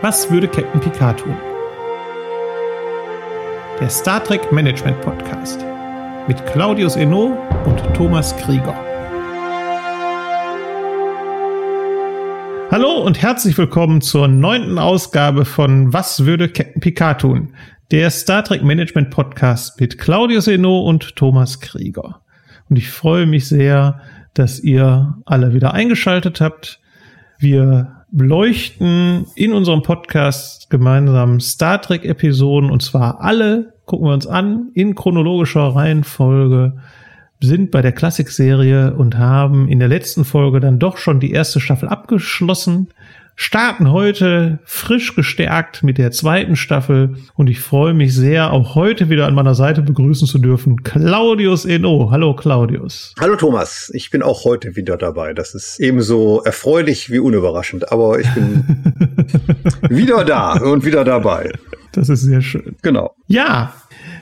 Was würde Captain Picard tun? Der Star Trek Management Podcast mit Claudius Eno und Thomas Krieger. Hallo und herzlich willkommen zur neunten Ausgabe von Was würde Captain Picard tun? Der Star Trek Management Podcast mit Claudius Eno und Thomas Krieger. Und ich freue mich sehr, dass ihr alle wieder eingeschaltet habt. Wir beleuchten in unserem Podcast gemeinsam Star Trek Episoden. Und zwar alle gucken wir uns an in chronologischer Reihenfolge sind bei der Klassikserie und haben in der letzten Folge dann doch schon die erste Staffel abgeschlossen starten heute frisch gestärkt mit der zweiten Staffel und ich freue mich sehr, auch heute wieder an meiner Seite begrüßen zu dürfen, Claudius Eno. Hallo Claudius. Hallo Thomas, ich bin auch heute wieder dabei. Das ist ebenso erfreulich wie unüberraschend, aber ich bin wieder da und wieder dabei. Das ist sehr schön. Genau. Ja,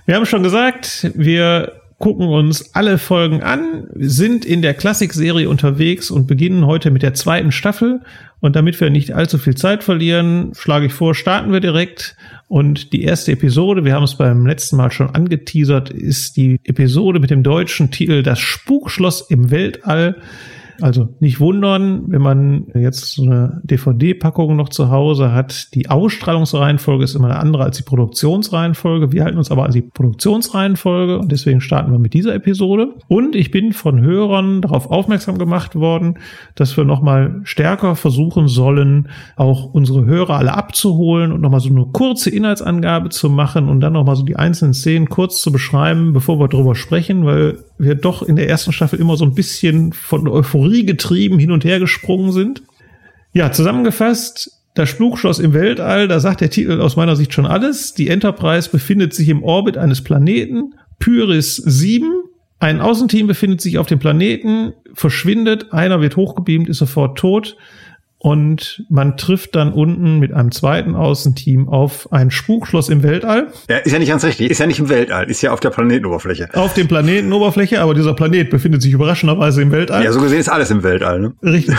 wir haben schon gesagt, wir gucken uns alle Folgen an, sind in der Klassikserie unterwegs und beginnen heute mit der zweiten Staffel. Und damit wir nicht allzu viel Zeit verlieren, schlage ich vor, starten wir direkt. Und die erste Episode, wir haben es beim letzten Mal schon angeteasert, ist die Episode mit dem deutschen Titel Das Spukschloss im Weltall. Also nicht wundern, wenn man jetzt so eine DVD-Packung noch zu Hause hat. Die Ausstrahlungsreihenfolge ist immer eine andere als die Produktionsreihenfolge. Wir halten uns aber an die Produktionsreihenfolge und deswegen starten wir mit dieser Episode. Und ich bin von Hörern darauf aufmerksam gemacht worden, dass wir nochmal stärker versuchen sollen, auch unsere Hörer alle abzuholen und nochmal so eine kurze Inhaltsangabe zu machen und dann nochmal so die einzelnen Szenen kurz zu beschreiben, bevor wir darüber sprechen, weil wir doch in der ersten Staffel immer so ein bisschen von Euphorie getrieben hin und her gesprungen sind. Ja, zusammengefasst, das Spukschloss im Weltall, da sagt der Titel aus meiner Sicht schon alles. Die Enterprise befindet sich im Orbit eines Planeten, Pyris 7. Ein Außenteam befindet sich auf dem Planeten, verschwindet, einer wird hochgebeamt, ist sofort tot und man trifft dann unten mit einem zweiten Außenteam auf ein Spukschloss im Weltall. Ja, ist ja nicht ganz richtig, ist ja nicht im Weltall, ist ja auf der Planetenoberfläche. Auf dem Planetenoberfläche, aber dieser Planet befindet sich überraschenderweise im Weltall. Ja, so gesehen ist alles im Weltall, ne? Richtig.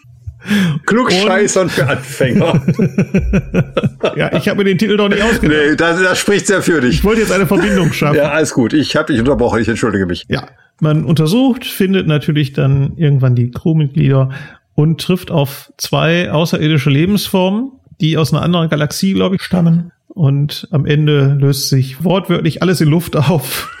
Klugscheißern für Anfänger. ja, ich habe mir den Titel doch nicht ausgedacht. Nee, das, das spricht sehr für dich. Ich wollte jetzt eine Verbindung schaffen. Ja, alles gut. Ich habe dich unterbrochen, ich entschuldige mich. Ja, man untersucht, findet natürlich dann irgendwann die Crewmitglieder und trifft auf zwei außerirdische Lebensformen, die aus einer anderen Galaxie, glaube ich, stammen. Und am Ende löst sich wortwörtlich alles in Luft auf.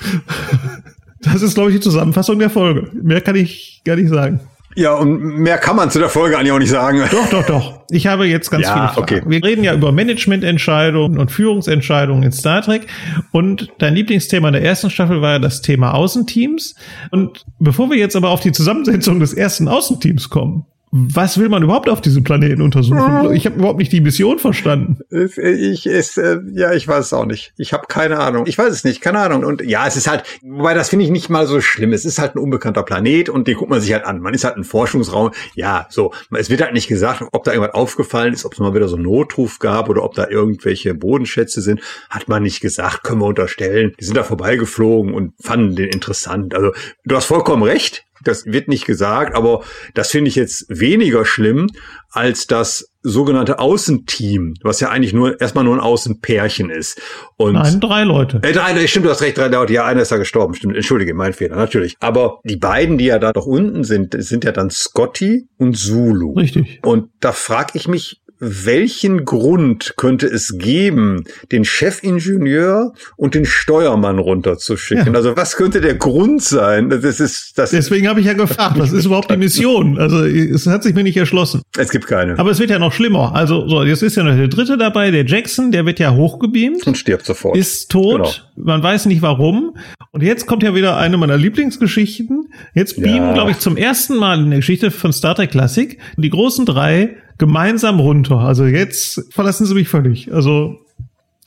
Das ist, glaube ich, die Zusammenfassung der Folge. Mehr kann ich gar nicht sagen. Ja, und mehr kann man zu der Folge eigentlich auch nicht sagen. Doch, doch, doch. Ich habe jetzt ganz ja, viele Fragen. Okay. Wir reden ja über Managemententscheidungen und Führungsentscheidungen in Star Trek. Und dein Lieblingsthema in der ersten Staffel war ja das Thema Außenteams. Und bevor wir jetzt aber auf die Zusammensetzung des ersten Außenteams kommen, was will man überhaupt auf diesem Planeten untersuchen? Ich habe überhaupt nicht die Mission verstanden. Ich ist äh, ja, ich weiß es auch nicht. Ich habe keine Ahnung. Ich weiß es nicht, keine Ahnung. Und ja, es ist halt, wobei das finde ich nicht mal so schlimm. Es ist halt ein unbekannter Planet und den guckt man sich halt an. Man ist halt ein Forschungsraum. Ja, so. Es wird halt nicht gesagt, ob da irgendwas aufgefallen ist, ob es mal wieder so einen Notruf gab oder ob da irgendwelche Bodenschätze sind. Hat man nicht gesagt, können wir unterstellen. Die sind da vorbeigeflogen und fanden den interessant. Also du hast vollkommen recht. Das wird nicht gesagt, aber das finde ich jetzt weniger schlimm als das sogenannte Außenteam, was ja eigentlich nur erstmal nur ein Außenpärchen ist. Und Nein, drei Leute. Äh, drei, stimmt, du hast recht, drei Leute. Ja, einer ist da gestorben. Stimmt, entschuldige, mein Fehler, natürlich. Aber die beiden, die ja da doch unten sind, sind ja dann Scotty und Zulu. Richtig. Und da frage ich mich, welchen Grund könnte es geben, den Chefingenieur und den Steuermann runterzuschicken? Ja. Also was könnte der Grund sein? Das ist, das Deswegen habe ich ja gefragt, was ist überhaupt die Mission? Also es hat sich mir nicht erschlossen. Es gibt keine. Aber es wird ja noch schlimmer. Also so, jetzt ist ja noch der dritte dabei, der Jackson, der wird ja hochgebeamt. Und stirbt sofort. Ist tot. Genau. Man weiß nicht warum. Und jetzt kommt ja wieder eine meiner Lieblingsgeschichten. Jetzt beamen, ja. glaube ich, zum ersten Mal in der Geschichte von Star Trek Classic die großen drei gemeinsam runter. Also jetzt verlassen sie mich völlig. Also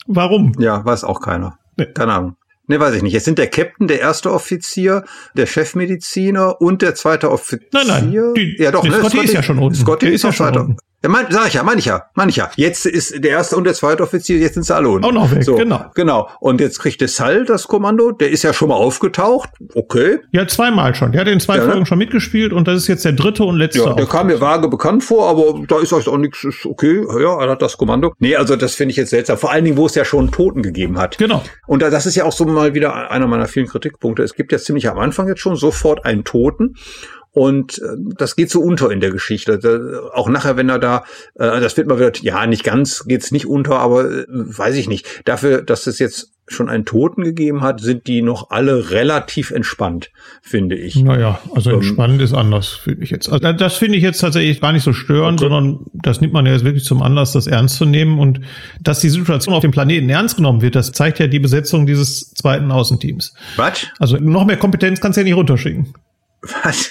warum? Ja, weiß auch keiner. Nee. Keine Ahnung. Ne, weiß ich nicht. Es sind der Captain, der erste Offizier, der Chefmediziner und der zweite Offizier. Nein, nein. Die, ja, doch. Ne, Scotty, Scotty ist ja schon unten. Scotty der ist, ja schon unten. Ja, mein, sag ich ja, meine ich ja, meine ich ja. Jetzt ist der erste und der zweite Offizier, jetzt sind sie alle unten. Auch noch weg, so, genau. Genau. Und jetzt kriegt der Sal das Kommando, der ist ja schon mal aufgetaucht. Okay. Ja, zweimal schon. Der hat in zwei Ja, ne? Folgen schon mitgespielt und das ist jetzt der dritte und letzte. Ja, der kam mir vage bekannt vor, aber da ist euch auch nichts, ist okay, ja, er hat das Kommando. Nee, also das finde ich jetzt seltsam. Vor allen Dingen, wo es ja schon Toten gegeben hat. Genau. Und da- das ist ja auch so mal wieder einer meiner vielen Kritikpunkte. Es gibt ja ziemlich am Anfang jetzt schon sofort einen Toten. Und äh, das geht so unter in der Geschichte. Auch nachher, wenn er da, äh, das wird mal wieder, ja, nicht ganz geht's nicht unter, aber äh, weiß ich nicht. Dafür, dass es jetzt schon einen Toten gegeben hat, sind die noch alle relativ entspannt, finde ich. Naja, also Ähm, entspannt ist anders, finde ich jetzt. Also das finde ich jetzt tatsächlich gar nicht so störend, Okay. sondern das nimmt man ja jetzt wirklich zum Anlass, das ernst zu nehmen. Und dass die Situation auf dem Planeten ernst genommen wird, das zeigt ja die Besetzung dieses zweiten Außenteams. Was? Also noch mehr Kompetenz kannst du ja nicht runterschicken. Was?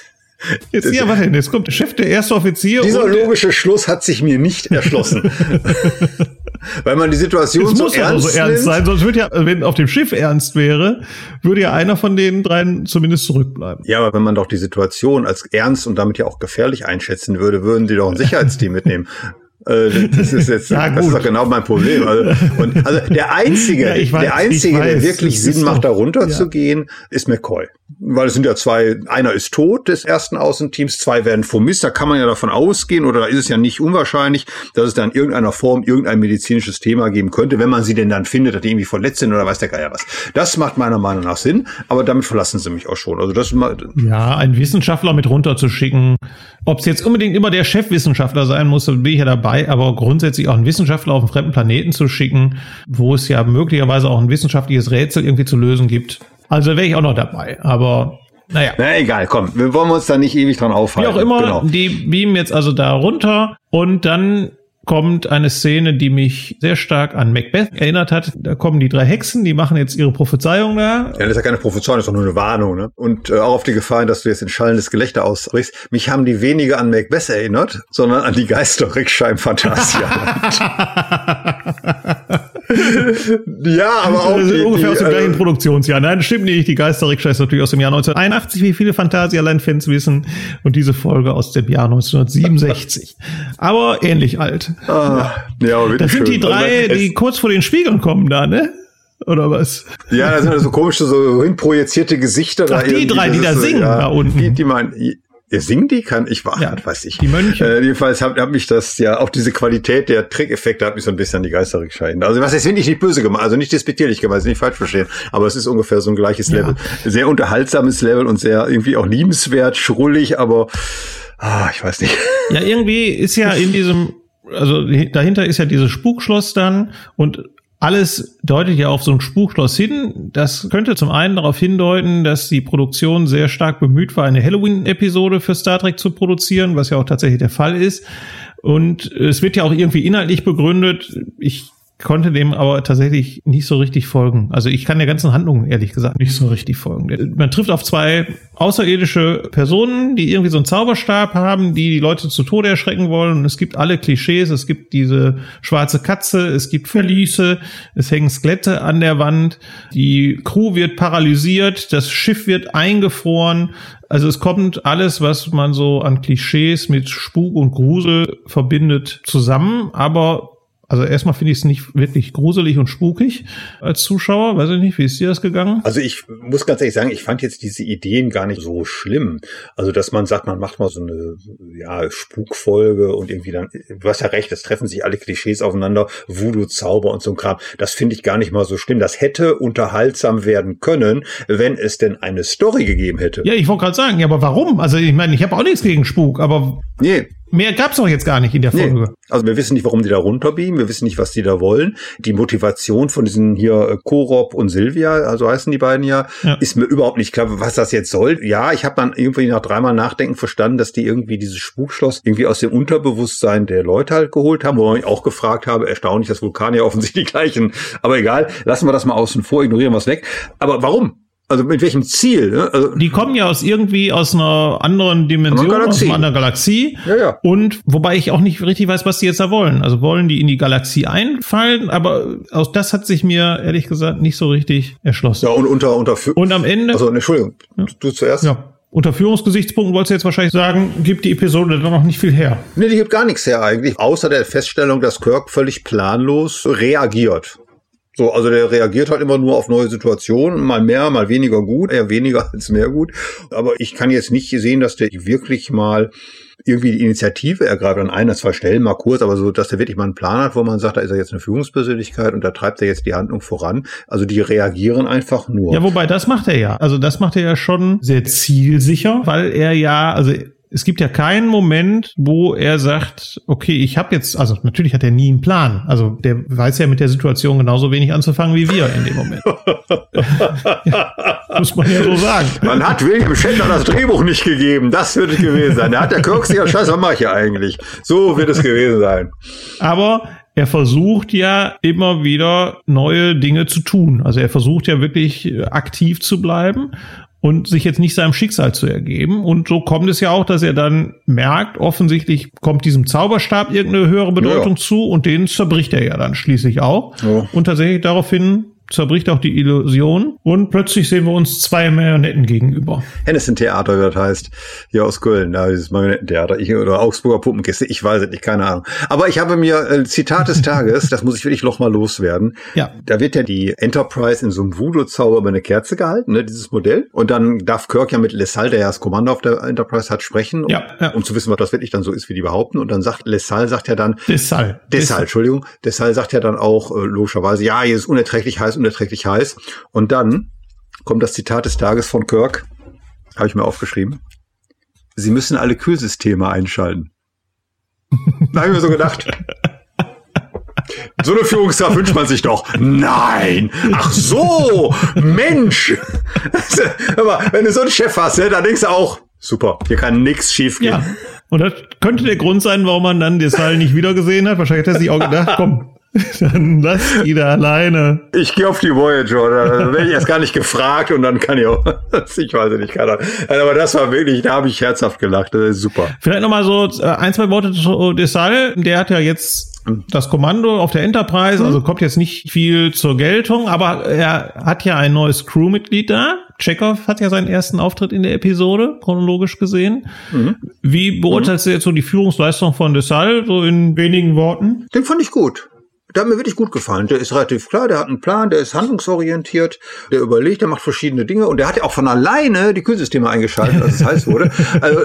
Jetzt, ja, warte, jetzt kommt der Chef, der erste Offizier. Dieser logische Schluss hat sich mir nicht erschlossen. Weil man die Situation es so muss ja ernst, so ernst nimmt. sein, sonst würde ja, wenn auf dem Schiff ernst wäre, würde ja einer von den dreien zumindest zurückbleiben. Ja, aber wenn man doch die Situation als ernst und damit ja auch gefährlich einschätzen würde, würden die doch ein Sicherheitsteam mitnehmen. Äh, Das ist jetzt, Ja, das ist doch genau mein Problem. Also, und, also der einzige, Ja, weiß, der einzige, der wirklich Sinn macht, da runter ja. zu gehen, ist McCoy. Weil es sind ja zwei, einer ist tot des ersten Außenteams, zwei werden vermisst. Da kann man ja davon ausgehen, oder da ist es ja nicht unwahrscheinlich, dass es da in irgendeiner Form irgendein medizinisches Thema geben könnte, wenn man sie denn dann findet, dass die irgendwie verletzt sind oder weiß der Geier was. Das macht meiner Meinung nach Sinn, aber damit verlassen sie mich auch schon. Also das ist mal, Ja, einen Wissenschaftler mit runterzuschicken. Ob es jetzt unbedingt immer der Chefwissenschaftler sein muss, bin ich ja dabei, aber grundsätzlich auch einen Wissenschaftler auf einen fremden Planeten zu schicken, wo es ja möglicherweise auch ein wissenschaftliches Rätsel irgendwie zu lösen gibt. Also wäre ich auch noch dabei. Aber naja. na egal, komm, wir wollen uns da nicht ewig dran Wie aufhalten. auch immer, Genau. die beamen jetzt also da runter und dann kommt eine Szene, die mich sehr stark an Macbeth erinnert hat. Da kommen die drei Hexen, die machen jetzt ihre Prophezeiung da. Ja, das ist ja keine Prophezeiung, das ist doch nur eine Warnung. Ne? Und äh, auch auf die Gefahr, dass du jetzt in schallendes Gelächter ausbrichst. Mich haben die weniger an Macbeth erinnert, sondern an die Geisterrickscheiben Fantasia. ja, aber auch Das die, ungefähr die, aus dem gleichen äh, Produktionsjahr. Nein, das stimmt nicht. Die Geisterrikscha ist natürlich aus dem Jahr 1981, wie viele Phantasialand-Fans wissen. Und diese Folge aus dem Jahr 1967. Aber ähnlich alt. ah, ja, aber Das sind die schön. drei, Also, die kurz vor den Spiegeln kommen da, ne? Oder was? Ja, da sind so komische, so hinprojizierte Gesichter da. Ach, die irgendwie. drei, die da singen da unten. Die, die meinen, ihr singen die? Kann ich war, Ja, weiß ich. die Mönche. Äh, jedenfalls hat, hat mich das ja auch diese Qualität der Trickeffekte hat mich so ein bisschen an die Geisterrickscheiden. Also was jetzt finde ich nicht böse gemacht, also nicht despektierlich gemeint, nicht falsch verstehen, aber es ist ungefähr so ein gleiches Ja. Level, sehr unterhaltsames Level und sehr irgendwie auch liebenswert, schrullig, aber ah, ich weiß nicht. Ja, irgendwie ist ja in diesem, also dahinter ist ja dieses Spukschloss dann und alles deutet ja auf so ein Spukschloss hin. Das könnte zum einen darauf hindeuten, dass die Produktion sehr stark bemüht war, eine Halloween-Episode für Star Trek zu produzieren, was ja auch tatsächlich der Fall ist. Und es wird ja auch irgendwie inhaltlich begründet. Ich konnte dem aber tatsächlich nicht so richtig folgen. Also ich kann der ganzen Handlung ehrlich gesagt nicht so richtig folgen. Man trifft auf zwei außerirdische Personen, die irgendwie so einen Zauberstab haben, die die Leute zu Tode erschrecken wollen. Und es gibt alle Klischees. Es gibt diese schwarze Katze, es gibt Verliese, es hängen Skelette an der Wand, die Crew wird paralysiert, das Schiff wird eingefroren. Also es kommt alles, was man so an Klischees mit Spuk und Grusel verbindet, zusammen. Aber also erstmal finde ich es nicht wirklich gruselig und spukig als Zuschauer. Weiß ich nicht, wie ist dir das gegangen? Also ich muss ganz ehrlich sagen, ich fand jetzt diese Ideen gar nicht so schlimm. Also dass man sagt, man macht mal so eine ja, Spukfolge und irgendwie dann, du hast ja recht, es treffen sich alle Klischees aufeinander, Voodoo, Zauber und so ein Kram. Das finde ich gar nicht mal so schlimm. Das hätte unterhaltsam werden können, wenn es denn eine Story gegeben hätte. Ja, ich wollte gerade sagen, ja, aber warum? Also ich meine, ich habe auch nichts gegen Spuk, aber Nee, mehr gab's doch jetzt gar nicht in der Nee. Folge. Also wir wissen nicht, warum die da runterbeamen, wir wissen nicht, was die da wollen. Die Motivation von diesen hier äh, Korob und Silvia, also heißen die beiden ja, Ja. ist mir überhaupt nicht klar, was das jetzt soll. Ja, ich habe dann irgendwie nach dreimal Nachdenken verstanden, dass die irgendwie dieses Spukschloss irgendwie aus dem Unterbewusstsein der Leute halt geholt haben, wo ich auch gefragt habe, erstaunlich, dass Vulkanier offensichtlich die gleichen. Aber egal, lassen wir das mal außen vor, ignorieren wir es weg. Aber warum? Also mit welchem Ziel? Ne? Also, Die kommen ja aus irgendwie aus einer anderen Dimension, Andere aus einer anderen Galaxie. ja, ja. Und wobei ich auch nicht richtig weiß, was die jetzt da wollen. Also wollen die in die Galaxie einfallen, aber auch das hat sich mir ehrlich gesagt nicht so richtig erschlossen. Ja, und unter, unter, Und am Ende, also, Entschuldigung, du zuerst? ja, unter Führungsgesichtspunkten wolltest du jetzt wahrscheinlich sagen, gibt die Episode dann noch nicht viel her. Nee, die gibt gar nichts her eigentlich, außer der Feststellung, dass Kirk völlig planlos reagiert. So, also der reagiert halt immer nur auf neue Situationen, mal mehr, mal weniger gut, eher weniger als mehr gut. Aber ich kann jetzt nicht sehen, dass der wirklich mal irgendwie die Initiative ergreift an einer, zwei Stellen mal kurz, aber so, dass der wirklich mal einen Plan hat, wo man sagt, da ist er jetzt eine Führungspersönlichkeit und da treibt er jetzt die Handlung voran. Also die reagieren einfach nur. Ja, wobei das macht er ja. Also das macht er ja schon sehr zielsicher, weil er ja, also es gibt ja keinen Moment, wo er sagt, okay, ich habe jetzt, also natürlich hat er nie einen Plan. Also der weiß ja mit der Situation genauso wenig anzufangen wie wir in dem Moment. ja, muss man ja so sagen. Man hat William Shatner das Drehbuch nicht gegeben. Das wird es gewesen sein. Da hat der Kirk sich ja scheiße, was mache ich hier eigentlich? So wird es gewesen sein. Aber er versucht ja immer wieder neue Dinge zu tun. Also er versucht ja wirklich aktiv zu bleiben und sich jetzt nicht seinem Schicksal zu ergeben. Und so kommt es ja auch, dass er dann merkt, offensichtlich kommt diesem Zauberstab irgendeine höhere Bedeutung ja. zu und den zerbricht er ja dann schließlich auch. Ja. Und tatsächlich daraufhin zerbricht auch die Illusion und plötzlich sehen wir uns zwei Marionetten gegenüber. Hennissen Theater, wie das heißt, hier aus Köln, da dieses Marionettentheater, ich, oder Augsburger Puppenkiste, ich weiß es nicht, keine Ahnung. Aber ich habe mir äh, Zitat des Tages, das muss ich wirklich noch mal loswerden. Ja. Da wird ja die Enterprise in so einem Voodoo-Zauber über eine Kerze gehalten, ne, dieses Modell. Und dann darf Kirk ja mit Lessal, der ja das Kommando auf der Enterprise hat, sprechen, ja, ja. um zu wissen, was das wirklich dann so ist, wie die behaupten. Und dann sagt Lessal, sagt ja dann, Dessal. Dessal, Entschuldigung, Dessal sagt ja dann auch äh, logischerweise, ja, hier ist unerträglich heiß, unerträglich heiß. Und dann kommt das Zitat des Tages von Kirk, habe ich mir aufgeschrieben. Sie müssen alle Kühlsysteme einschalten. da habe ich mir so gedacht. So eine Führungskraft wünscht man sich doch. Nein! Ach so! Mensch! Aber wenn du so einen Chef hast, ne, dann denkst du auch, super, hier kann nichts schief gehen. Ja. Und das könnte der Grund sein, warum man dann das Teil nicht wiedergesehen hat. Wahrscheinlich hat er sich auch gedacht, komm, Dann lass die da alleine. Ich gehe auf die Voyager, oder werde ich erst gar nicht gefragt und dann kann ich auch, ich weiß nicht, keine Ahnung. Aber das war wirklich, da habe ich herzhaft gelacht, das ist super. Vielleicht nochmal so äh, ein, zwei Worte zu Desal, der hat ja jetzt das Kommando auf der Enterprise, also kommt jetzt nicht viel zur Geltung, aber er hat ja ein neues Crewmitglied da. Chekhov hat ja seinen ersten Auftritt in der Episode, chronologisch gesehen. Mhm. Wie beurteilst mhm. du jetzt so die Führungsleistung von Desal, so in wenigen Worten? Den fand ich gut. Der hat mir wirklich gut gefallen. Der ist relativ klar, der hat einen Plan, der ist handlungsorientiert, der überlegt, der macht verschiedene Dinge und der hat ja auch von alleine die Kühlsysteme eingeschaltet, als es heiß wurde. Also,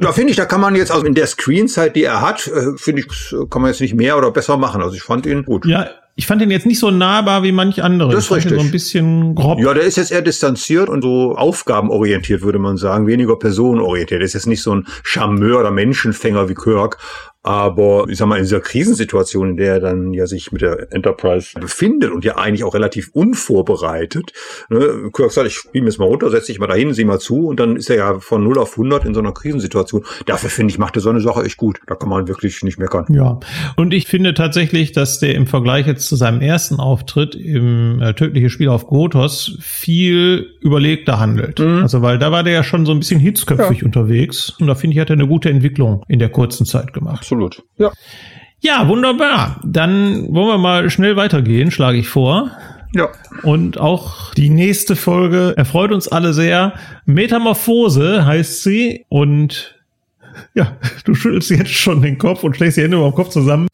da finde ich, da kann man jetzt, also in der Screenzeit, die er hat, äh, finde ich, kann man jetzt nicht mehr oder besser machen. Also ich fand ihn gut. Ja, ich fand ihn jetzt nicht so nahbar wie manch andere. Das ist richtig. so ein bisschen grob. Ja, der ist jetzt eher distanziert und so aufgabenorientiert, würde man sagen, weniger personenorientiert. Der ist jetzt nicht so ein Charmeur oder Menschenfänger wie Kirk, aber ich sag mal, in dieser Krisensituation, in der er dann ja sich mit der Enterprise befindet und ja eigentlich auch relativ unvorbereitet, ne, Kirk sagt, ich spiele mir jetzt mal runter, setze dich mal dahin, sieh mal zu und dann ist er ja von 0 auf 100 in so einer Krisensituation. Dafür finde ich, macht er so eine Sache echt gut. Da kann man wirklich nicht meckern. Ja, und ich finde tatsächlich, dass der im Vergleich jetzt zu seinem ersten Auftritt im äh, tödliche Spiel auf Gotos viel überlegter handelt. Mhm. Also, weil da war der ja schon so ein bisschen hitzköpfig ja. unterwegs und da finde ich, hat er eine gute Entwicklung in der kurzen Zeit gemacht absolut. Ja. Ja, wunderbar. Dann wollen wir mal schnell weitergehen, schlage ich vor. Ja. Und auch die nächste Folge erfreut uns alle sehr. Metamorphose heißt sie und ja, du schüttelst jetzt schon den Kopf und schlägst die Hände über den Kopf zusammen.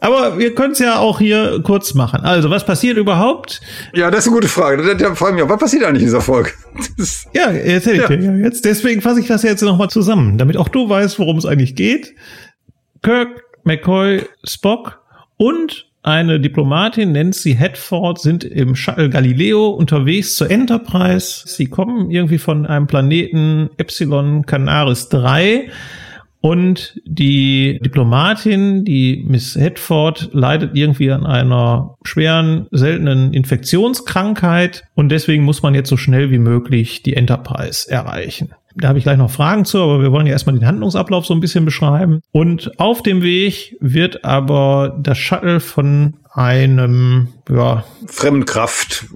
Aber wir können es ja auch hier kurz machen. Also, was passiert überhaupt? Ja, das ist eine gute Frage. Da fragen wir, was passiert eigentlich in dieser Folge? ja, jetzt hätte ich ja. dir ja jetzt. Deswegen fasse ich das jetzt nochmal zusammen, damit auch du weißt, worum es eigentlich geht. Kirk, McCoy, Spock und eine Diplomatin, Nancy Hedford, sind im Shuttle Galileo unterwegs zur Enterprise. Sie kommen irgendwie von einem Planeten Epsilon Canaris 3 und die Diplomatin, die Miss Hedford, leidet irgendwie an einer schweren, seltenen Infektionskrankheit und deswegen muss man jetzt so schnell wie möglich die Enterprise erreichen. Da habe ich gleich noch Fragen zu, aber wir wollen ja erstmal den Handlungsablauf so ein bisschen beschreiben. Und auf dem Weg wird aber das Shuttle von einem ja, Fremdenkraft,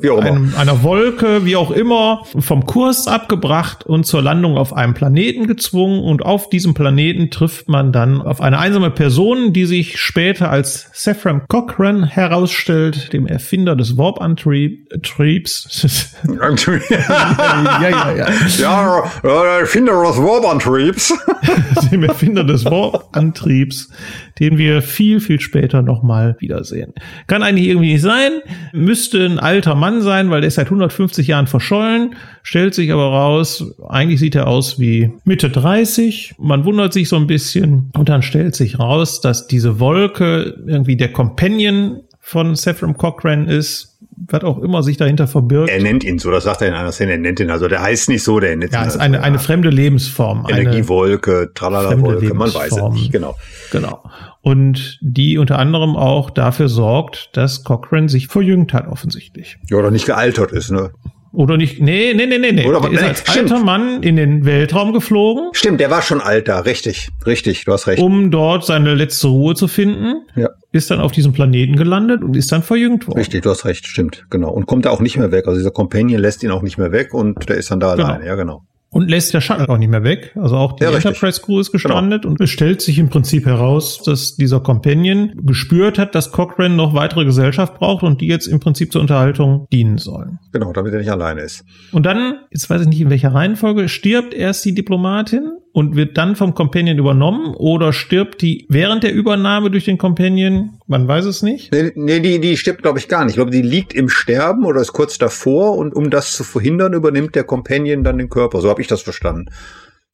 wie auch immer. einem, einer Wolke, wie auch immer, vom Kurs abgebracht und zur Landung auf einem Planeten gezwungen. Und auf diesem Planeten trifft man dann auf eine einsame Person, die sich später als Sephram Cochrane herausstellt, dem Erfinder des Warp-Antriebs. ja, ja, ja. Ja, der Erfinder des Warp-Antriebs. dem Erfinder des Warp-Antriebs, den wir viel, viel später nochmal wiedersehen. Kann eigentlich irgendwie nicht sein, müsste ein alter Mann sein, weil der ist seit 150 Jahren verschollen, stellt sich aber raus, eigentlich sieht er aus wie Mitte 30, man wundert sich so ein bisschen und dann stellt sich raus, dass diese Wolke irgendwie der Companion von Sephram Cochrane ist, was auch immer sich dahinter verbirgt. Er nennt ihn so, das sagt er in einer Szene, er nennt ihn, also der heißt nicht so, der nennt ja, ihn ist also, eine, ja. eine fremde Lebensform. Energiewolke, Tralala-Wolke, man weiß es nicht, genau. Genau. Und die unter anderem auch dafür sorgt, dass Cochrane sich verjüngt hat, offensichtlich. Ja, oder nicht gealtert ist, ne? Oder nicht? Nee, nee, nee, nee, nee. Oder- Der ist nee, als stimmt. alter Mann in den Weltraum geflogen, Stimmt, der war schon alt da, richtig, richtig, du hast recht. um dort seine letzte Ruhe zu finden. Ja. Ist dann auf diesem Planeten gelandet und ist dann verjüngt worden. Richtig, du hast recht, stimmt, genau. Und kommt da auch nicht mehr weg. Also dieser Companion lässt ihn auch nicht mehr weg und der ist dann da Genau. alleine, ja, genau. Und lässt der Shuttle auch nicht mehr weg. Also auch die Ja. Genau. Enterprise Crew ist gestrandet und es stellt sich im Prinzip heraus, dass dieser Companion gespürt hat, dass Cochrane noch weitere Gesellschaft braucht und die jetzt im Prinzip zur Unterhaltung dienen sollen. Genau, damit er nicht alleine ist. Und dann, jetzt weiß ich nicht in welcher Reihenfolge, stirbt erst die Diplomatin und wird dann vom Companion übernommen oder stirbt die während der Übernahme durch den Companion? Man weiß es nicht. Nee, nee die, die stirbt, glaube ich, gar nicht. Ich glaube, die liegt im Sterben oder ist kurz davor und um das zu verhindern, übernimmt der Companion dann den Körper. So habe ich das verstanden.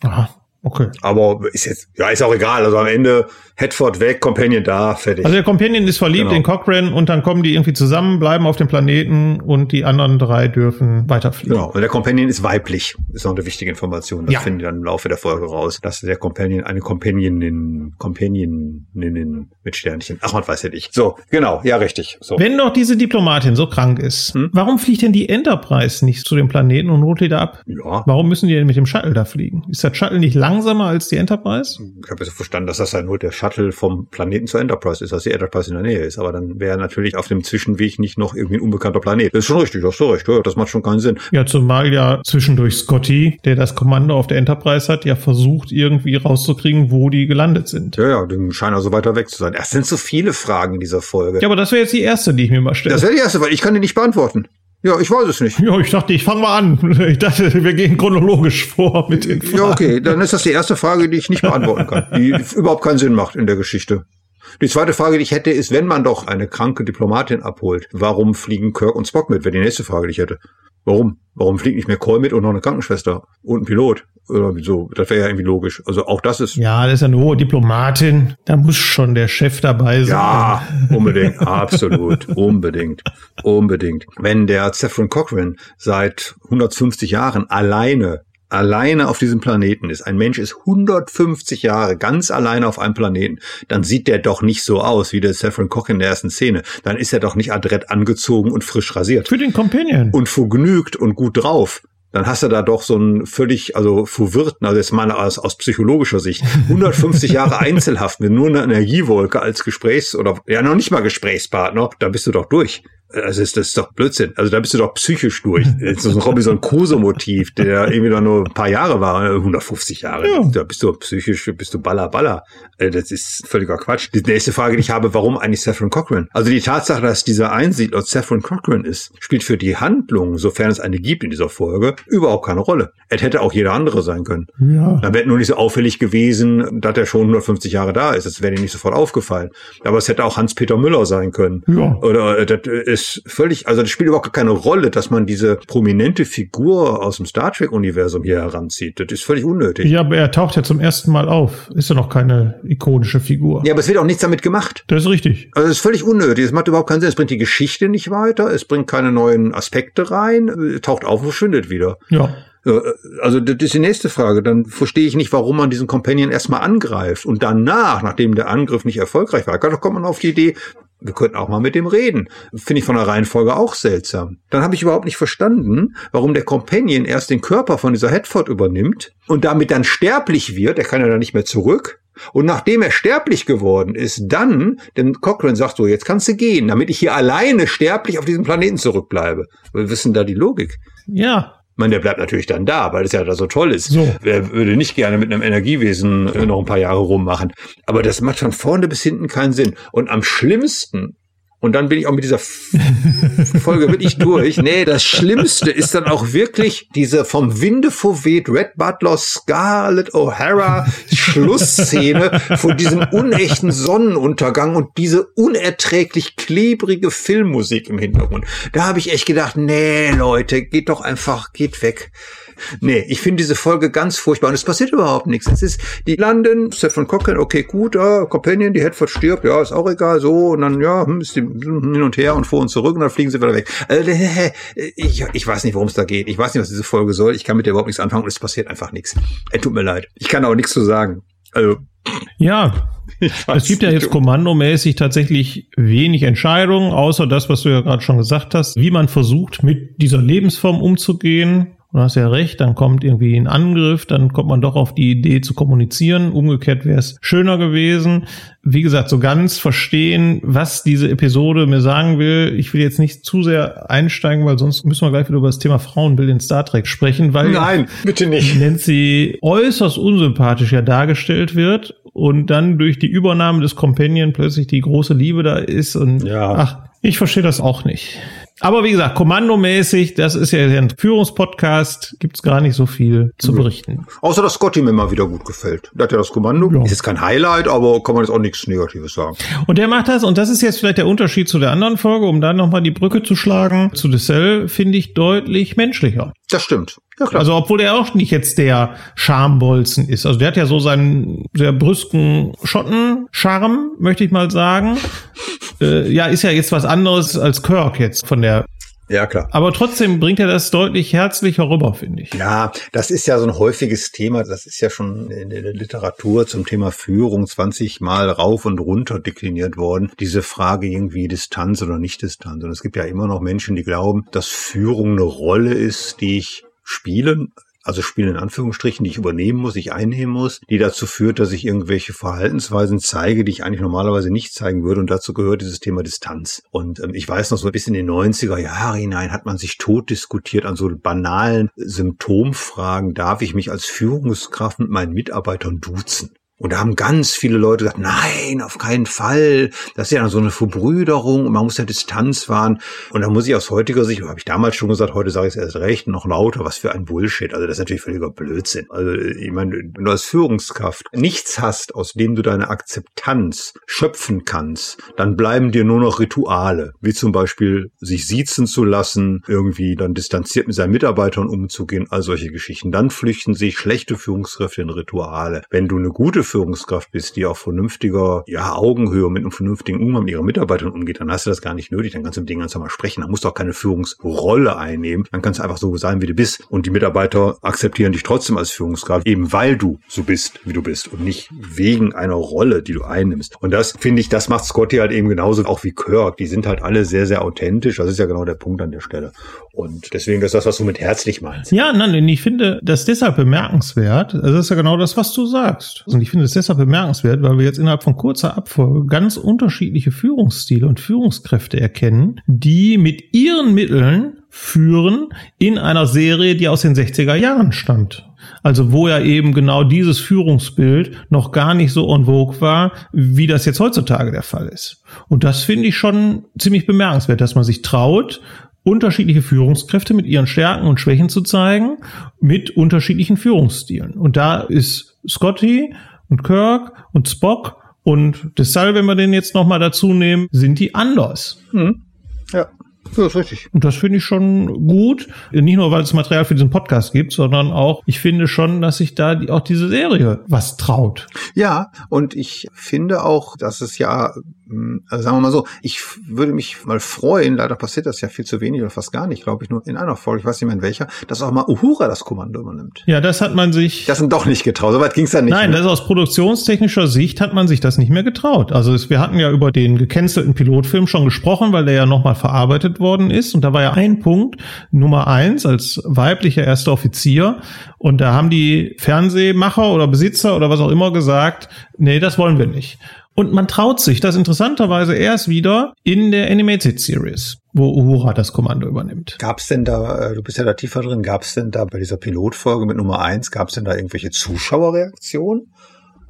Aha, okay. Aber ist jetzt, ja, ist auch egal. Also am Ende Headford weg, Companion da, fertig. Also der Companion ist verliebt Genau. in Cochrane und dann kommen die irgendwie zusammen, bleiben auf dem Planeten und die anderen drei dürfen weiterfliegen. Genau. Und der Companion ist weiblich. Ist noch eine wichtige Information. Das Ja. finden wir dann im Laufe der Folge raus, dass der Companion eine Companionin, Companioninnen mit Sternchen. Ach, man weiß ja nicht. So, genau. Ja, richtig. So. Wenn doch diese Diplomatin so krank ist, Hm? warum fliegt denn die Enterprise nicht zu dem Planeten und holt die da ab? Ja. Warum müssen die denn mit dem Shuttle da fliegen? Ist das Shuttle nicht langsamer als die Enterprise? Ich habe jetzt verstanden, dass das dann nur der Shuttle vom Planeten zur Enterprise ist, dass die Enterprise in der Nähe ist. Aber dann wäre natürlich auf dem Zwischenweg nicht noch irgendwie ein unbekannter Planet. Das ist schon richtig, das hast du recht. Ja, das macht schon keinen Sinn. Ja, zumal ja zwischendurch Scotty, der das Kommando auf der Enterprise hat, ja versucht irgendwie rauszukriegen, wo die gelandet sind. Ja, ja, die scheinen also weiter weg zu sein. Es sind so viele Fragen in dieser Folge. Ja, aber das wäre jetzt die erste, die ich mir mal stelle. Das wäre die erste, weil ich kann die nicht beantworten. Ja, ich weiß es nicht. Ja, ich dachte, ich fange mal an. Ich dachte, wir gehen chronologisch vor mit den Fragen. Ja, okay, dann ist das die erste Frage, die ich nicht beantworten kann, die überhaupt keinen Sinn macht in der Geschichte. Die zweite Frage, die ich hätte, ist, wenn man doch eine kranke Diplomatin abholt, warum fliegen Kirk und Spock mit? Wäre die nächste Frage, die ich hätte. Warum? Warum fliegt nicht mehr Cole mit und noch eine Krankenschwester und ein Pilot? Oder so, das wäre ja irgendwie logisch. Also auch das ist Ja, das ist ja eine hohe Diplomatin. Da muss schon der Chef dabei sein. Ja, unbedingt, absolut, unbedingt, unbedingt. Wenn der Zephyrin Cochrane seit 150 Jahren alleine, alleine auf diesem Planeten ist, ein Mensch ist 150 Jahre ganz alleine auf einem Planeten, dann sieht der doch nicht so aus wie der Zephyrin Cochrane in der ersten Szene. Dann ist er doch nicht adrett angezogen und frisch rasiert Für den Companion. und vergnügt und gut drauf. Dann hast du da doch so einen völlig, also verwirrten, also jetzt mal aus, aus psychologischer Sicht, 150 Jahre Einzelhaft mit nur einer Energiewolke als Gesprächs- oder ja noch nicht mal Gesprächspartner, da bist du doch durch. Also ist das ist doch Blödsinn. Also da bist du doch psychisch durch. Das ist so ein Robinson Crusoe-Motiv, der irgendwie da nur ein paar Jahre war, äh, 150 Jahre. Ja. Da bist du psychisch, bist du baller, baller. Äh, Das ist völliger Quatsch. Die nächste Frage, die ich habe, warum eigentlich Saffron Cochrane? Also die Tatsache, dass dieser Einsiedler Saffron Cochrane ist, spielt für die Handlung, sofern es eine gibt in dieser Folge, überhaupt keine Rolle. Es hätte auch jeder andere sein können. Ja. Dann wäre nur nicht so auffällig gewesen, dass er schon 150 Jahre da ist. Das wäre ihm nicht sofort aufgefallen. Aber es hätte auch Hans-Peter Müller sein können. Ja. Oder äh, das ist völlig, also das spielt überhaupt keine Rolle, dass man diese prominente Figur aus dem Star Trek-Universum hier heranzieht. Das ist völlig unnötig. Ja, aber er taucht ja zum ersten Mal auf. Ist ja noch keine ikonische Figur. Ja, aber es wird auch nichts damit gemacht. Das ist richtig. Also es ist völlig unnötig. Es macht überhaupt keinen Sinn. Es bringt die Geschichte nicht weiter. Es bringt keine neuen Aspekte rein. Äh, Taucht auf und verschwindet wieder. Ja. Äh, Also das ist die nächste Frage. Dann verstehe ich nicht, warum man diesen Companion erstmal angreift und danach, nachdem der Angriff nicht erfolgreich war, kommt man auf die Idee, wir könnten auch mal mit dem reden. Finde ich von der Reihenfolge auch seltsam. Dann habe ich überhaupt nicht verstanden, warum der Companion erst den Körper von dieser Hetford übernimmt und damit dann sterblich wird. Er kann ja dann nicht mehr zurück. Und nachdem er sterblich geworden ist, dann, denn Cochrane sagt so, jetzt kannst du gehen, damit ich hier alleine sterblich auf diesem Planeten zurückbleibe. Wir wissen da die Logik. Ja, Meine, der bleibt natürlich dann da, weil es ja da so toll ist. So. Wer würde nicht gerne mit einem Energiewesen äh, noch ein paar Jahre rummachen? Aber das macht von vorne bis hinten keinen Sinn. Und am schlimmsten, und dann bin ich auch mit dieser Folge wirklich durch. Nee, das Schlimmste ist dann auch wirklich diese vom Winde verweht Red Butler Scarlett O'Hara Schlussszene vor diesem unechten Sonnenuntergang und diese unerträglich klebrige Filmmusik im Hintergrund. Da habe ich echt gedacht, nee, Leute, geht doch einfach, geht weg. Nee, ich finde diese Folge ganz furchtbar und es passiert überhaupt nichts. Es ist, die landen, Seth von Cochrane, okay, gut, ja, Companion, die Hetford stirbt, ja, ist auch egal, so, und dann, ja, hm, ist die hin und her und vor und zurück und dann fliegen sie wieder weg. Äh, ich, ich weiß nicht, worum es da geht. Ich weiß nicht, was diese Folge soll. Ich kann mit der überhaupt nichts anfangen und es passiert einfach nichts. Äh, tut mir leid. Ich kann auch nichts zu sagen. Also, ja. Es gibt ja jetzt kommandomäßig tatsächlich wenig Entscheidungen, außer das, was du ja gerade schon gesagt hast, wie man versucht, mit dieser Lebensform umzugehen. Du hast ja recht, dann kommt irgendwie ein Angriff, dann kommt man doch auf die Idee zu kommunizieren. Umgekehrt wäre es schöner gewesen. Wie gesagt, so ganz verstehen, was diese Episode mir sagen will. Ich will jetzt nicht zu sehr einsteigen, weil sonst müssen wir gleich wieder über das Thema Frauenbild in Star Trek sprechen, weil Nein, bitte nicht. Nancy äußerst unsympathisch ja dargestellt wird und dann durch die Übernahme des Companion plötzlich die große Liebe da ist und Ja. ach, ich verstehe das auch nicht. Aber wie gesagt, kommandomäßig, das ist ja ein Führungspodcast, gibt's gar nicht so viel zu berichten. Außer, dass Scotty mir mal wieder gut gefällt. Der hat ja das Kommando. Ja. Ist jetzt kein Highlight, aber kann man jetzt auch nichts Negatives sagen. Und der macht das, und das ist jetzt vielleicht der Unterschied zu der anderen Folge, um dann nochmal die Brücke zu schlagen. Zu Dessel finde ich deutlich menschlicher. Das stimmt. Ja, klar. Also obwohl er auch nicht jetzt der Schambolzen ist. Also der hat ja so seinen sehr brüsken Schotten-Charme, möchte ich mal sagen. Äh, ja, ist ja jetzt was anderes als Kirk jetzt von der. ja, klar. Aber trotzdem bringt er das deutlich herzlicher rüber, finde ich. Ja, das ist ja so ein häufiges Thema. Das ist ja schon in der Literatur zum Thema Führung 20 Mal rauf und runter dekliniert worden. Diese Frage irgendwie Distanz oder nicht Distanz. Und es gibt ja immer noch Menschen, die glauben, dass Führung eine Rolle ist, die ich spielen, also spielen in Anführungsstrichen, die ich übernehmen muss, ich einnehmen muss, die dazu führt, dass ich irgendwelche Verhaltensweisen zeige, die ich eigentlich normalerweise nicht zeigen würde. Und dazu gehört dieses Thema Distanz. Und ähm, ich weiß noch so bis in die 90er Jahre hinein hat man sich tot diskutiert an so banalen Symptomfragen. Darf ich mich als Führungskraft mit meinen Mitarbeitern duzen? Und da haben ganz viele Leute gesagt, nein, auf keinen Fall. Das ist ja so eine Verbrüderung und man muss ja Distanz wahren. Und da muss ich aus heutiger Sicht, habe ich damals schon gesagt, heute sage ich es erst recht, noch lauter, was für ein Bullshit. Also das ist natürlich völliger Blödsinn. Also ich meine, wenn du als Führungskraft nichts hast, aus dem du deine Akzeptanz schöpfen kannst, dann bleiben dir nur noch Rituale, wie zum Beispiel sich siezen zu lassen, irgendwie dann distanziert mit seinen Mitarbeitern umzugehen, all solche Geschichten. Dann flüchten sich schlechte Führungskräfte in Rituale. Wenn du eine gute Führungskraft bist, die auf vernünftiger ja, Augenhöhe mit einem vernünftigen Umgang mit ihren Mitarbeitern umgeht, dann hast du das gar nicht nötig. Dann kannst du mit denen ganz normal sprechen. Dann musst du auch keine Führungsrolle einnehmen. Dann kannst du einfach so sein, wie du bist. Und die Mitarbeiter akzeptieren dich trotzdem als Führungskraft, eben weil du so bist, wie du bist und nicht wegen einer Rolle, die du einnimmst. Und das finde ich, das macht Scotty halt eben genauso auch wie Kirk. Die sind halt alle sehr, sehr authentisch. Das ist ja genau der Punkt an der Stelle. Und deswegen ist das, was du mit herzlich meinst. Ja, nein, ich finde das deshalb bemerkenswert. Also das ist ja genau das, was du sagst. Und ich finde es deshalb bemerkenswert, weil wir jetzt innerhalb von kurzer Abfolge ganz unterschiedliche Führungsstile und Führungskräfte erkennen, die mit ihren Mitteln führen in einer Serie, die aus den 60er Jahren stammt. Also wo ja eben genau dieses Führungsbild noch gar nicht so en vogue war, wie das jetzt heutzutage der Fall ist. Und das finde ich schon ziemlich bemerkenswert, dass man sich traut, unterschiedliche Führungskräfte mit ihren Stärken und Schwächen zu zeigen, mit unterschiedlichen Führungsstilen. Und da ist Scotty und Kirk und Spock und Dessal, wenn wir den jetzt nochmal dazu nehmen, sind die anders. Hm. Ja. Ja, ist richtig. Und das finde ich schon gut. Nicht nur, weil es Material für diesen Podcast gibt, sondern auch, ich finde schon, dass sich da die, auch diese Serie was traut. Ja, und ich finde auch, dass es ja, also sagen wir mal so, ich würde mich mal freuen, leider passiert das ja viel zu wenig oder fast gar nicht, glaube ich, nur in einer Folge, ich weiß nicht mehr in welcher, dass auch mal Uhura das Kommando übernimmt. Ja, das hat man sich. Das sind doch nicht getraut, soweit ging es dann nicht. Nein, ne? das ist aus produktionstechnischer Sicht hat man sich das nicht mehr getraut. Also es, wir hatten ja über den gecancelten Pilotfilm schon gesprochen, weil der ja nochmal verarbeitet worden ist. Und da war ja ein Punkt, Nummer eins, als weiblicher erster Offizier. Und da haben die Fernsehmacher oder Besitzer oder was auch immer gesagt, nee, das wollen wir nicht. Und man traut sich das interessanterweise erst wieder in der Animated Series, wo Uhura das Kommando übernimmt. Gab es denn da, äh, du bist ja da tiefer drin, gab es denn da bei dieser Pilotfolge mit Nummer eins, gab es denn da irgendwelche Zuschauerreaktionen?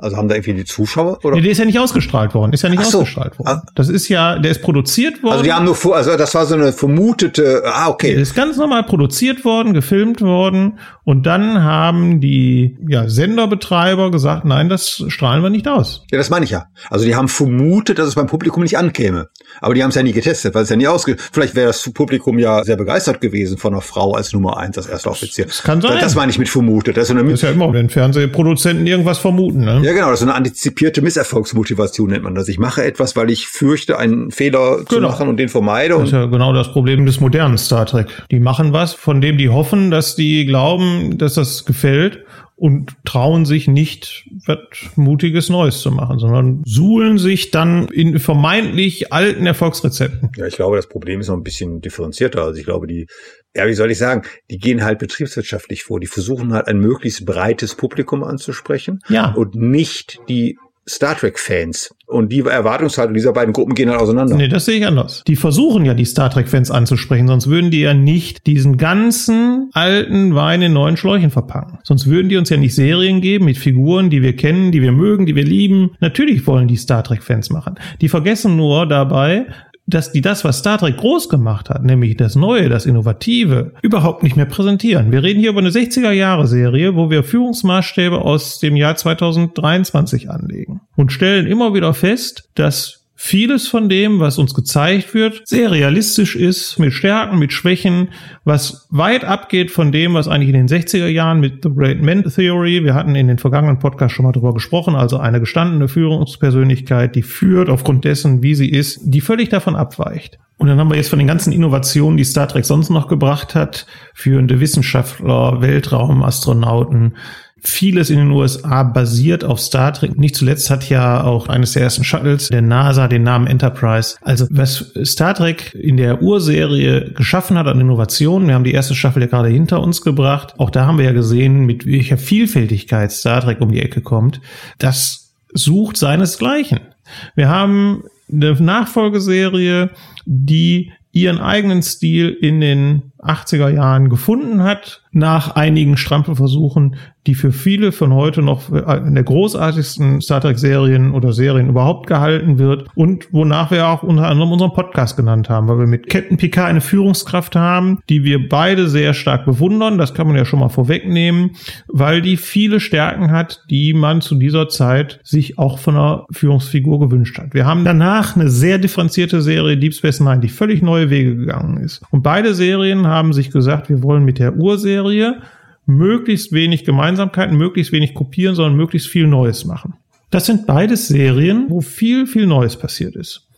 Also haben da irgendwie die Zuschauer oder? Nee, der ist ja nicht ausgestrahlt worden. Ist ja nicht so. ausgestrahlt worden. Ah. Das ist ja, der ist produziert worden. Also die haben nur, also das war so eine vermutete. Ah, okay. Der ist ganz normal produziert worden, gefilmt worden und dann haben die ja, Senderbetreiber gesagt, nein, das strahlen wir nicht aus. Ja, das meine ich ja. Also die haben vermutet, dass es beim Publikum nicht ankäme, aber die haben es ja nie getestet, weil es ja nie ausge. Vielleicht wäre das Publikum ja sehr begeistert gewesen von einer Frau als Nummer eins, als erster Offizier. Das kann sein. Das meine ich mit vermutet. Das ist, das ist ja immer, wenn Fernsehproduzenten irgendwas vermuten. Ne? Ja, genau, das ist eine antizipierte Misserfolgsmotivation nennt man das. Ich mache etwas, weil ich fürchte, einen Fehler genau. zu machen und den vermeide. Das ist ja genau das Problem des modernen Star Trek. Die machen was, von dem die hoffen, dass die glauben, dass das gefällt und trauen sich nicht, was Mutiges Neues zu machen, sondern suhlen sich dann in vermeintlich alten Erfolgsrezepten. Ja, ich glaube, das Problem ist noch ein bisschen differenzierter. Also ich glaube, die, ja, wie soll ich sagen, die gehen halt betriebswirtschaftlich vor. Die versuchen halt ein möglichst breites Publikum anzusprechen ja. und nicht die Star Trek-Fans. Und die Erwartungshaltung dieser beiden Gruppen gehen halt auseinander. Nee, das sehe ich anders. Die versuchen ja, die Star Trek-Fans anzusprechen, sonst würden die ja nicht diesen ganzen alten Wein in neuen Schläuchen verpacken. Sonst würden die uns ja nicht Serien geben mit Figuren, die wir kennen, die wir mögen, die wir lieben. Natürlich wollen die Star Trek-Fans machen. Die vergessen nur dabei, dass die das, was Star Trek groß gemacht hat, nämlich das Neue, das Innovative, überhaupt nicht mehr präsentieren. Wir reden hier über eine 60er-Jahre-Serie, wo wir Führungsmaßstäbe aus dem Jahr 2023 anlegen und stellen immer wieder fest, dass vieles von dem, was uns gezeigt wird, sehr realistisch ist, mit Stärken, mit Schwächen, was weit abgeht von dem, was eigentlich in den 60er Jahren mit The Great Man Theory, wir hatten in den vergangenen Podcasts schon mal darüber gesprochen, also eine gestandene Führungspersönlichkeit, die führt aufgrund dessen, wie sie ist, die völlig davon abweicht. Und dann haben wir jetzt von den ganzen Innovationen, die Star Trek sonst noch gebracht hat, führende Wissenschaftler, Weltraumastronauten, vieles in den USA basiert auf Star Trek. Nicht zuletzt hat ja auch eines der ersten Shuttles der NASA den Namen Enterprise. Also was Star Trek in der Urserie geschaffen hat an Innovationen, wir haben die erste Staffel ja gerade hinter uns gebracht. Auch da haben wir ja gesehen, mit welcher Vielfältigkeit Star Trek um die Ecke kommt. Das sucht seinesgleichen. Wir haben eine Nachfolgeserie, die ihren eigenen Stil in den 80er Jahren gefunden hat, nach einigen Strampelversuchen, die für viele von heute noch in der großartigsten Star Trek Serien oder Serien überhaupt gehalten wird und wonach wir auch unter anderem unseren Podcast genannt haben, weil wir mit Captain Picard eine Führungskraft haben, die wir beide sehr stark bewundern, das kann man ja schon mal vorwegnehmen, weil die viele Stärken hat, die man zu dieser Zeit sich auch von einer Führungsfigur gewünscht hat. Wir haben danach eine sehr differenzierte Serie Deep Space Nine, die völlig neue Wege gegangen ist. Und beide Serien haben sich gesagt, wir wollen mit der Urserie möglichst wenig Gemeinsamkeiten, möglichst wenig kopieren, sondern möglichst viel Neues machen. Das sind beides Serien, wo viel, viel Neues passiert ist.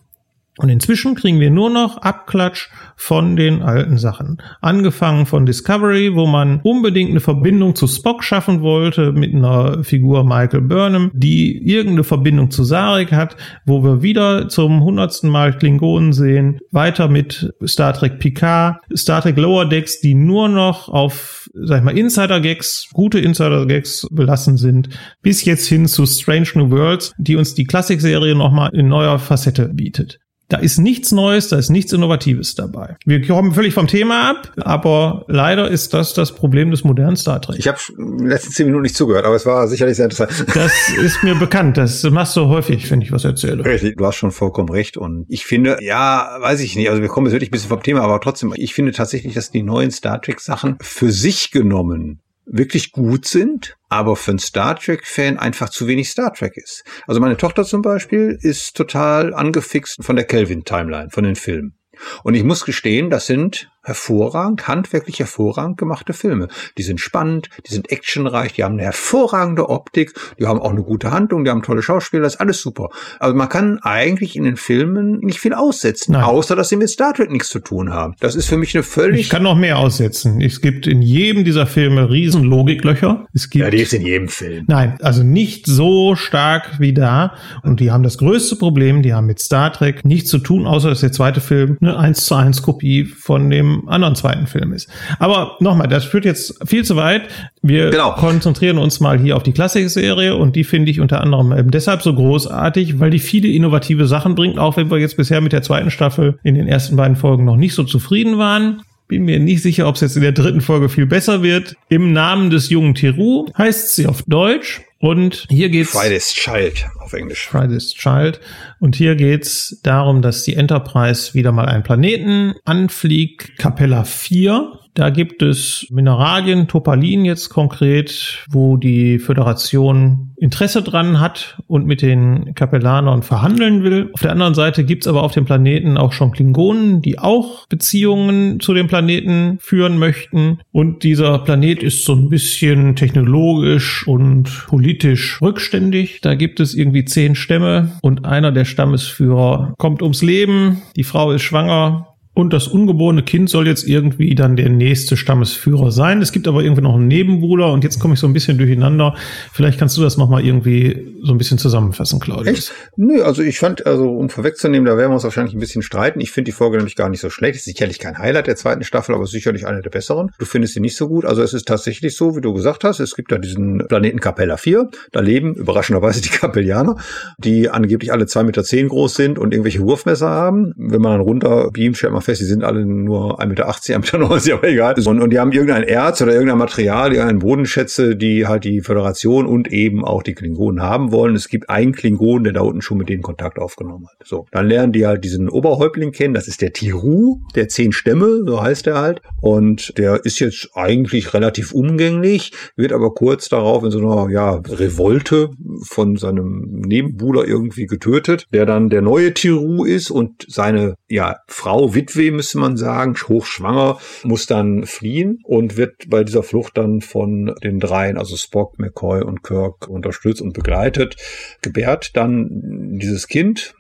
Und inzwischen kriegen wir nur noch Abklatsch von den alten Sachen. Angefangen von Discovery, wo man unbedingt eine Verbindung zu Spock schaffen wollte mit einer Figur Michael Burnham, die irgendeine Verbindung zu Sarek hat, wo wir wieder zum hundertsten Mal Klingonen sehen. Weiter mit Star Trek Picard, Star Trek Lower Decks, die nur noch auf, sag ich mal, Insider-Gags, gute Insider-Gags belassen sind, bis jetzt hin zu Strange New Worlds, die uns die Klassikserie nochmal in neuer Facette bietet. Da ist nichts Neues, da ist nichts Innovatives dabei. Wir kommen völlig vom Thema ab, aber leider ist das das Problem des modernen Star Trek. Ich habe in den letzten zehn Minuten nicht zugehört, aber es war sicherlich sehr interessant. Das ist mir bekannt. Das machst du häufig, wenn ich was erzähle. Richtig, du hast schon vollkommen recht. Und ich finde, ja, weiß ich nicht, also wir kommen jetzt wirklich ein bisschen vom Thema, aber trotzdem, ich finde tatsächlich, dass die neuen Star Trek Sachen für sich genommen wirklich gut sind, aber für einen Star Trek-Fan einfach zu wenig Star Trek ist. Also meine Tochter zum Beispiel ist total angefixt von der Kelvin-Timeline, von den Filmen. Und ich muss gestehen, das sind hervorragend, handwerklich hervorragend gemachte Filme. Die sind spannend, die sind actionreich, die haben eine hervorragende Optik, die haben auch eine gute Handlung, die haben tolle Schauspieler, das ist alles super. Also man kann eigentlich in den Filmen nicht viel aussetzen, Nein. außer dass sie mit Star Trek nichts zu tun haben. Das ist für mich eine völlig... Ich kann noch mehr aussetzen. Es gibt in jedem dieser Filme riesen Logiklöcher. Es gibt... Ja, die ist in jedem Film. Nein, also nicht so stark wie da. Und die haben das größte Problem, die haben mit Star Trek nichts zu tun, außer dass der zweite Film eine 1 zu 1 Kopie von dem anderen zweiten Film ist. Aber nochmal, das führt jetzt viel zu weit. Wir genau. konzentrieren uns mal hier auf die Klassikserie und die finde ich unter anderem eben deshalb so großartig, weil die viele innovative Sachen bringt, auch wenn wir jetzt bisher mit der zweiten Staffel in den ersten beiden Folgen noch nicht so zufrieden waren. Bin mir nicht sicher, ob es jetzt in der dritten Folge viel besser wird. Im Namen des jungen Tiru heißt sie auf Deutsch. Und hier geht's. Friday's Child auf Englisch. Friday's Child. Und hier geht's darum, dass die Enterprise wieder mal einen Planeten anfliegt. Capella 4 da gibt es Mineralien, Topalin jetzt konkret, wo die Föderation Interesse dran hat und mit den Kapellanern verhandeln will. Auf der anderen Seite gibt's aber auf dem Planeten auch schon Klingonen, die auch Beziehungen zu dem Planeten führen möchten. Und dieser Planet ist so ein bisschen technologisch und politisch rückständig. Da gibt es irgendwie zehn Stämme und einer der Stammesführer kommt ums Leben. Die Frau ist schwanger und das ungeborene Kind soll jetzt irgendwie dann der nächste Stammesführer sein. Es gibt aber irgendwie noch einen Nebenbuhler und jetzt komme ich so ein bisschen durcheinander. Vielleicht kannst du das nochmal irgendwie so ein bisschen zusammenfassen, Claudius. Echt? Nö, also ich fand, also um vorwegzunehmen, da werden wir uns wahrscheinlich ein bisschen streiten. Ich finde die Folge nämlich gar nicht so schlecht. Ist sicherlich kein Highlight der zweiten Staffel, aber sicherlich eine der besseren. Du findest sie nicht so gut. Also es ist tatsächlich so, wie du gesagt hast. Es gibt da diesen Planeten Capella 4. Da leben überraschenderweise die Capellianer, die angeblich alle zwei Meter zehn groß sind und irgendwelche Wurfmesser haben. Wenn man dann runter beamt, stellt man fest, die sind alle nur 1,80 Meter, 1,90 Meter, aber egal. Und, und die haben irgendein Erz oder irgendein Material, irgendein Bodenschätze, die halt die Föderation und eben auch die Klingonen haben wollen. Es gibt einen Klingon, der da unten schon mit denen Kontakt aufgenommen hat. So, dann lernen die halt diesen Oberhäuptling kennen. Das ist der Tiru, der zehn Stämme, so heißt er halt. Und der ist jetzt eigentlich relativ umgänglich, wird aber kurz darauf in so einer ja, Revolte von seinem Nebenbuhler irgendwie getötet, der dann der neue Tiru ist und seine ja, Frau, Witwe Witwe, müsste man sagen, hochschwanger, muss dann fliehen und wird bei dieser Flucht dann von den dreien, also Spock, McCoy und Kirk, unterstützt und begleitet, gebärt. Dann dieses Kind,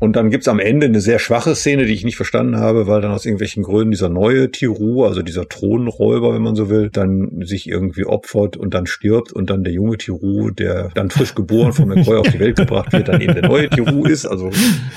und dann gibt's am Ende eine sehr schwache Szene, die ich nicht verstanden habe, weil dann aus irgendwelchen Gründen dieser neue Tiru, also dieser Thronräuber, wenn man so will, dann sich irgendwie opfert und dann stirbt und dann der junge Tiru, der dann frisch geboren von McCoy auf die Welt gebracht wird, dann eben der neue Tiru ist. Also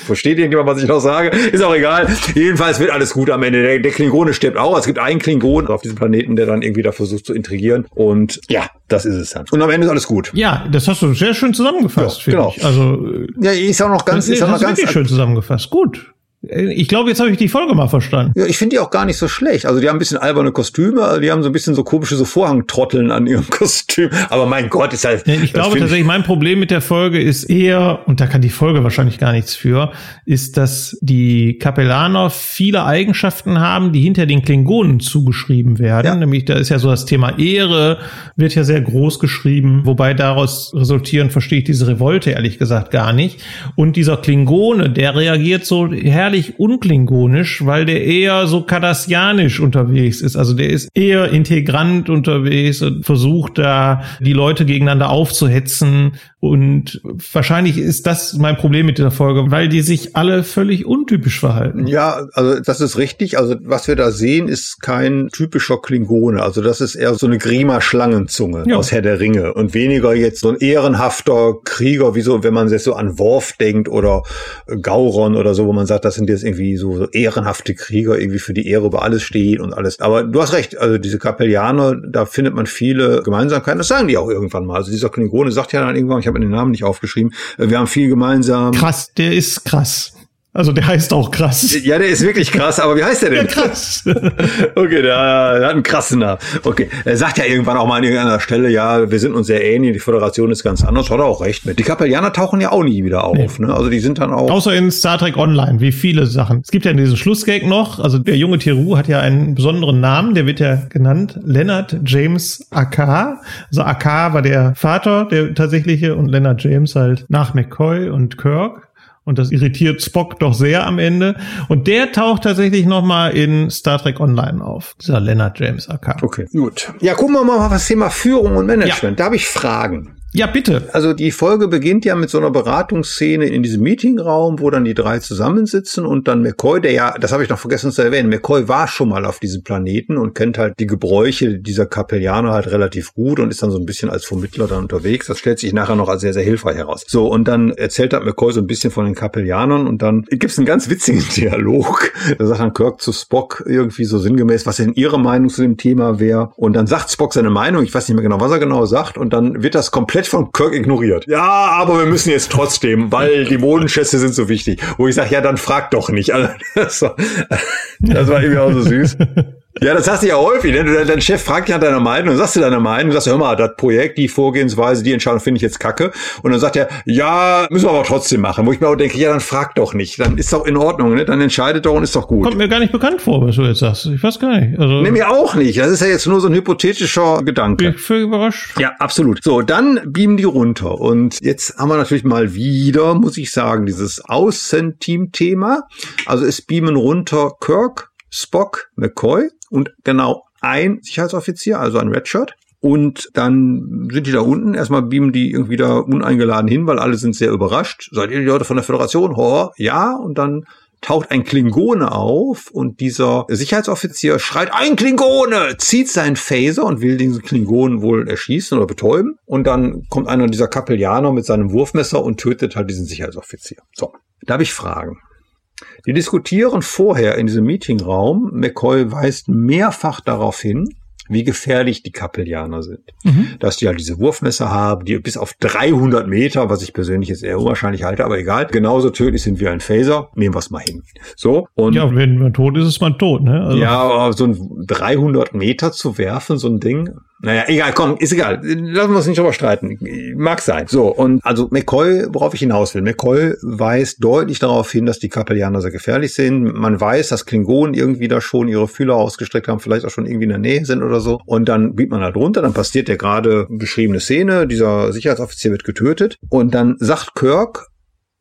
versteht irgendjemand, was ich noch sage? Ist auch egal. Jedenfalls wird alles gut am Ende. Der, der Klingone stirbt auch. Es gibt einen Klingon auf diesem Planeten, der dann irgendwie da versucht zu intrigieren. Und ja, das ist es dann. Und am Ende ist alles gut. Ja, das hast du sehr schön zusammengefasst. Ja, genau. Ich. Also ja, ist auch noch ganz, ist auch noch ganz schön zusammengefasst. Gut. Ich glaube, jetzt habe ich die Folge mal verstanden. Ja, ich finde die auch gar nicht so schlecht. Also die haben ein bisschen alberne Kostüme, also die haben so ein bisschen so komische so Vorhangtrotteln an ihrem Kostüm. Aber mein Gott, ist halt. Ich glaube tatsächlich, mein Problem mit der Folge ist eher, und da kann die Folge wahrscheinlich gar nichts für, ist, dass die Kapellaner viele Eigenschaften haben, die hinter den Klingonen zugeschrieben werden. Ja. Nämlich, da ist ja so das Thema Ehre, wird ja sehr groß geschrieben, wobei daraus resultieren, verstehe ich diese Revolte ehrlich gesagt gar nicht. Und dieser Klingone, der reagiert so herrlich herrlich unklingonisch, weil der eher so kardassianisch unterwegs ist. Also der ist eher integrant unterwegs und versucht da die Leute gegeneinander aufzuhetzen. Und wahrscheinlich ist das mein Problem mit dieser Folge, weil die sich alle völlig untypisch verhalten. Ja, also das ist richtig. Also was wir da sehen, ist kein typischer Klingone. Also das ist eher so eine Grima-Schlangenzunge ja. aus Herr der Ringe und weniger jetzt so ein ehrenhafter Krieger, wie so, wenn man jetzt so an Worf denkt oder Gauron oder so, wo man sagt, das sind jetzt irgendwie so, so ehrenhafte Krieger, irgendwie für die Ehre über alles stehen und alles. Aber du hast recht, also diese Kapellianer, da findet man viele Gemeinsamkeiten. Das sagen die auch irgendwann mal. Also dieser Klingone sagt ja dann irgendwann, ich habe den Namen nicht aufgeschrieben, wir haben viel gemeinsam. Krass, der ist krass. Also der heißt auch krass. Ja, der ist wirklich krass, aber wie heißt der denn? Ja, krass. okay, der, der, hat einen krassen Namen. Okay, er sagt ja irgendwann auch mal an irgendeiner Stelle, ja, wir sind uns sehr ähnlich, die Föderation ist ganz anders, hat er auch recht mit. Die Kapellianer tauchen ja auch nie wieder auf, nee. ne? Also die sind dann auch... Außer in Star Trek Online, wie viele Sachen. Es gibt ja diesen Schlussgag noch, also der junge Tiru hat ja einen besonderen Namen, der wird ja genannt Leonard James Akar. Also Akar war der Vater, der tatsächliche, und Leonard James halt nach McCoy und Kirk. Und das irritiert Spock doch sehr am Ende. Und der taucht tatsächlich nochmal in Star Trek Online auf. Dieser Leonard James AK. Okay, gut. Ja, gucken wir mal auf das Thema Führung und Management. Ja. Da habe ich Fragen. Ja, bitte. Also die Folge beginnt ja mit so einer Beratungsszene in diesem Meetingraum, wo dann die drei zusammensitzen und dann McCoy, der ja, das habe ich noch vergessen zu erwähnen, McCoy war schon mal auf diesem Planeten und kennt halt die Gebräuche dieser Kapellianer halt relativ gut und ist dann so ein bisschen als Vermittler dann unterwegs. Das stellt sich nachher noch als sehr, sehr hilfreich heraus. So, und dann erzählt halt McCoy so ein bisschen von den Kapellianern und dann gibt es einen ganz witzigen Dialog. Da sagt dann Kirk zu Spock irgendwie so sinngemäß, was denn ihre Meinung zu dem Thema wäre. Und dann sagt Spock seine Meinung, ich weiß nicht mehr genau, was er genau sagt, und dann wird das komplett komplett von Kirk ignoriert. Ja, aber wir müssen jetzt trotzdem, weil die Bodenschätze sind so wichtig. Wo ich sage, ja, dann frag doch nicht. Also, das, war, das war irgendwie auch so süß. Ja, das hast du ja häufig. Ne? Dein Chef fragt ja nach deiner Meinung, dann sagst du deine Meinung, sagst, hör mal, das Projekt, die Vorgehensweise, die Entscheidung finde ich jetzt kacke. Und dann sagt er, ja, müssen wir aber trotzdem machen. Wo ich mir auch denke, ja, dann frag doch nicht. Dann ist doch in Ordnung, ne? Dann entscheidet doch und ist doch gut. Kommt mir gar nicht bekannt vor, was du jetzt sagst. Ich weiß gar nicht. Also, nee, mir auch nicht. Das ist ja jetzt nur so ein hypothetischer Gedanke. Bin ich völlig überrascht. Ja, absolut. So, dann beamen die runter. Und jetzt haben wir natürlich mal wieder, muss ich sagen, dieses Außenteam-Thema. Also es beamen runter Kirk, Spock, McCoy und genau ein Sicherheitsoffizier, also ein Redshirt. Und dann sind die da unten. Erstmal beamen die irgendwie da uneingeladen hin, weil alle sind sehr überrascht. Seid ihr die Leute von der Föderation? Ho, ja. Und dann taucht ein Klingone auf und dieser Sicherheitsoffizier schreit, ein Klingone, zieht seinen Phaser und will diesen Klingonen wohl erschießen oder betäuben. Und dann kommt einer dieser Kapellianer mit seinem Wurfmesser und tötet halt diesen Sicherheitsoffizier. So, da habe ich Fragen. Die diskutieren vorher in diesem Meetingraum. McCoy weist mehrfach darauf hin, wie gefährlich die Kapellianer sind. Mhm. Dass die halt diese Wurfmesser haben, die bis auf 300 Meter, was ich persönlich jetzt eher unwahrscheinlich halte, aber egal, genauso tödlich sind wie ein Phaser. Nehmen wir es mal hin. So. Und ja, wenn man tot ist, ist man tot, ne? Also ja, aber so ein 300 Meter zu werfen, so ein Ding, naja, egal, komm, ist egal. Lassen wir uns nicht drüber streiten. Mag sein. So, und also McCoy, worauf ich hinaus will. McCoy weist deutlich darauf hin, dass die Kapellianer sehr gefährlich sind. Man weiß, dass Klingonen irgendwie da schon ihre Fühler ausgestreckt haben, vielleicht auch schon irgendwie in der Nähe sind oder so. Und dann biegt man halt runter, dann passiert der gerade beschriebene Szene, dieser Sicherheitsoffizier wird getötet. Und dann sagt Kirk,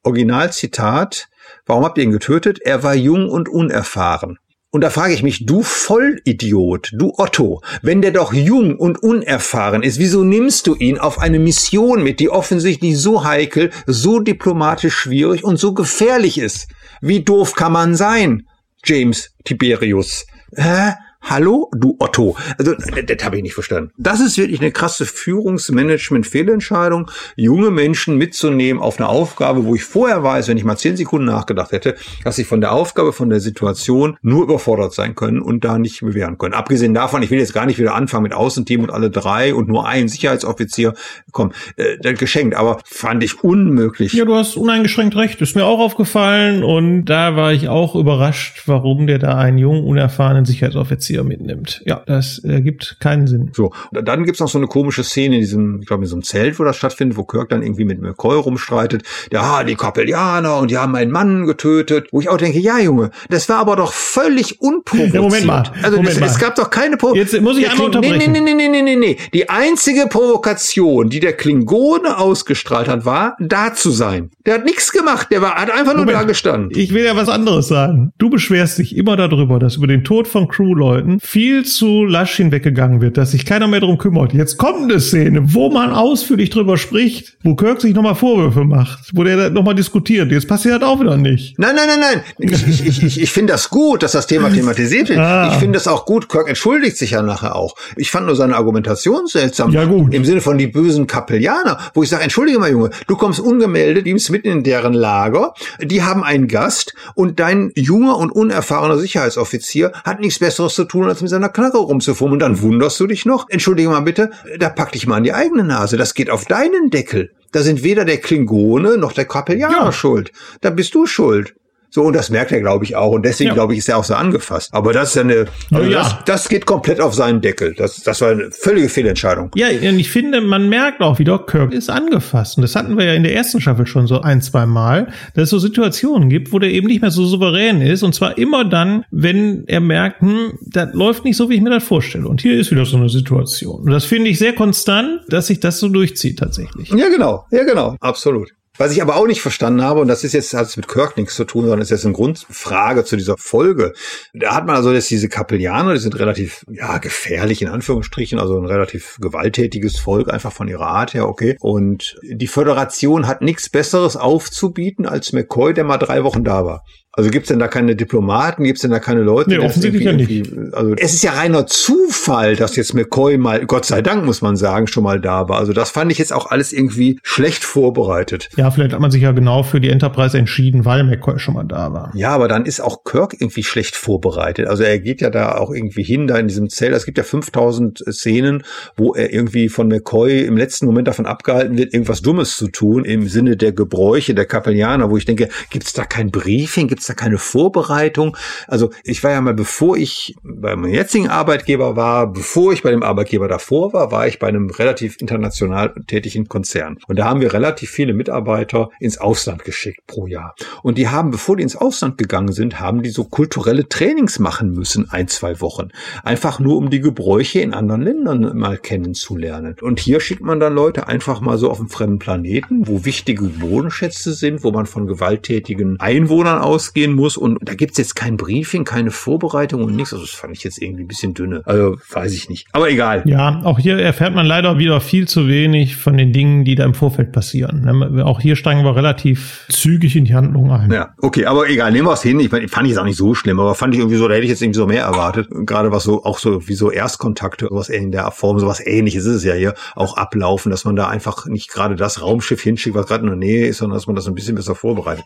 Originalzitat, warum habt ihr ihn getötet? Er war jung und unerfahren. Und da frage ich mich, du Vollidiot, du Otto, wenn der doch jung und unerfahren ist, wieso nimmst du ihn auf eine Mission mit, die offensichtlich so heikel, so diplomatisch schwierig und so gefährlich ist? Wie doof kann man sein, James Tiberius? Hä? Hallo, du Otto. Also, das habe ich nicht verstanden. Das ist wirklich eine krasse Führungsmanagement-Fehlentscheidung, junge Menschen mitzunehmen auf eine Aufgabe, wo ich vorher weiß, wenn ich mal zehn Sekunden nachgedacht hätte, dass sie von der Aufgabe, von der Situation nur überfordert sein können und da nicht bewähren können. Abgesehen davon, ich will jetzt gar nicht wieder anfangen mit Außenteam und alle drei und nur ein Sicherheitsoffizier. Komm, äh, geschenkt, aber fand ich unmöglich. Ja, du hast uneingeschränkt recht. Ist mir auch aufgefallen und da war ich auch überrascht, warum der da einen jungen, unerfahrenen Sicherheitsoffizier Erzieher mitnimmt. Ja, das ergibt keinen Sinn. So, dann gibt's noch so eine komische Szene in diesem, ich glaube, in so einem Zelt, wo das stattfindet, wo Kirk dann irgendwie mit McCoy rumstreitet. Ja, ah, die Kapellianer und die haben meinen Mann getötet. Wo ich auch denke, ja, Junge, das war aber doch völlig unprovoziert. Ja, Moment mal. Also Moment das, mal. es gab doch keine Provokation. Jetzt muss ich der einmal unterbrechen. Nee, nee, nee, nee, nee, nee. Die einzige Provokation, die der Klingone ausgestrahlt hat, war, da zu sein. Der hat nichts gemacht, der war, hat einfach nur Moment. da gestanden. Ich will ja was anderes sagen. Du beschwerst dich immer darüber, dass über den Tod von Crewleuten viel zu lasch hinweggegangen wird, dass sich keiner mehr drum kümmert. Jetzt kommt eine Szene, wo man ausführlich drüber spricht, wo Kirk sich nochmal Vorwürfe macht, wo der nochmal diskutiert. Jetzt passiert das auch wieder nicht. Nein, nein, nein, nein. Ich, ich, ich, ich finde das gut, dass das Thema thematisiert wird. Ah. Ich finde es auch gut. Kirk entschuldigt sich ja nachher auch. Ich fand nur seine Argumentation seltsam. Ja, gut. Im Sinne von die bösen Kapellianer, wo ich sage, entschuldige mal, Junge, du kommst ungemeldet, bist mitten in deren Lager, die haben einen Gast und dein junger und unerfahrener Sicherheitsoffizier hat nichts Besseres zu tun, als mit seiner Knarre rumzufummeln. Dann wunderst du dich noch. Entschuldige mal bitte, da pack dich mal an die eigene Nase. Das geht auf deinen Deckel. Da sind weder der Klingone noch der Kapellianer ja. schuld. Da bist du schuld. So, und das merkt er, glaube ich, auch. Und deswegen, ja. glaube ich, ist er auch so angefasst. Aber das ist eine, also ja. das, das geht komplett auf seinen Deckel. Das, das war eine völlige Fehlentscheidung. Ja, und ich finde, man merkt auch wieder, Kirk ist angefasst. Und das hatten wir ja in der ersten Staffel schon so ein, zwei Mal, dass es so Situationen gibt, wo der eben nicht mehr so souverän ist. Und zwar immer dann, wenn er merkt, hm, das läuft nicht so, wie ich mir das vorstelle. Und hier ist wieder so eine Situation. Und das finde ich sehr konstant, dass sich das so durchzieht tatsächlich. Ja, genau. Ja, genau. Absolut. Was ich aber auch nicht verstanden habe, und das ist jetzt, hat es mit Kirk nichts zu tun, sondern ist jetzt eine Grundfrage zu dieser Folge. Da hat man also jetzt diese Kapellianer, die sind relativ, ja, gefährlich in Anführungsstrichen, also ein relativ gewalttätiges Volk, einfach von ihrer Art her, okay. Und die Föderation hat nichts Besseres aufzubieten als McCoy, der mal drei Wochen da war. Also gibt's denn da keine Diplomaten, gibt's denn da keine Leute? Nee, offensichtlich ja nicht. Also es ist ja reiner Zufall, dass jetzt McCoy mal, Gott sei Dank muss man sagen, schon mal da war. Also das fand ich jetzt auch alles irgendwie schlecht vorbereitet. Ja, vielleicht hat man sich ja genau für die Enterprise entschieden, weil McCoy schon mal da war. Ja, aber dann ist auch Kirk irgendwie schlecht vorbereitet. Also er geht ja da auch irgendwie hin, da in diesem Zelt. Es gibt ja 5000 Szenen, wo er irgendwie von McCoy im letzten Moment davon abgehalten wird, irgendwas Dummes zu tun, im Sinne der Gebräuche der Kapellianer, wo ich denke, gibt's da kein Briefing, gibt's da keine Vorbereitung. Also ich war ja mal, bevor ich bei meinem jetzigen Arbeitgeber war, bevor ich bei dem Arbeitgeber davor war, war ich bei einem relativ international tätigen Konzern. Und da haben wir relativ viele Mitarbeiter ins Ausland geschickt pro Jahr. Und die haben, bevor die ins Ausland gegangen sind, haben die so kulturelle Trainings machen müssen, ein, zwei Wochen. Einfach nur, um die Gebräuche in anderen Ländern mal kennenzulernen. Und hier schickt man dann Leute einfach mal so auf einen fremden Planeten, wo wichtige Bodenschätze sind, wo man von gewalttätigen Einwohnern ausgeht gehen muss und da gibt's jetzt kein Briefing, keine Vorbereitung und nichts. Also das fand ich jetzt irgendwie ein bisschen dünne. Also weiß ich nicht. Aber egal. Ja, auch hier erfährt man leider wieder viel zu wenig von den Dingen, die da im Vorfeld passieren. Auch hier steigen wir relativ zügig in die Handlung ein. Ja, okay, aber egal, nehmen wir es hin. Ich meine, fand ich es auch nicht so schlimm, aber fand ich irgendwie so, da hätte ich jetzt irgendwie so mehr erwartet. Gerade was so, auch so wie so Erstkontakte, was in der Form, sowas ähnliches ist es ja hier, auch ablaufen, dass man da einfach nicht gerade das Raumschiff hinschickt, was gerade in der Nähe ist, sondern dass man das ein bisschen besser vorbereitet.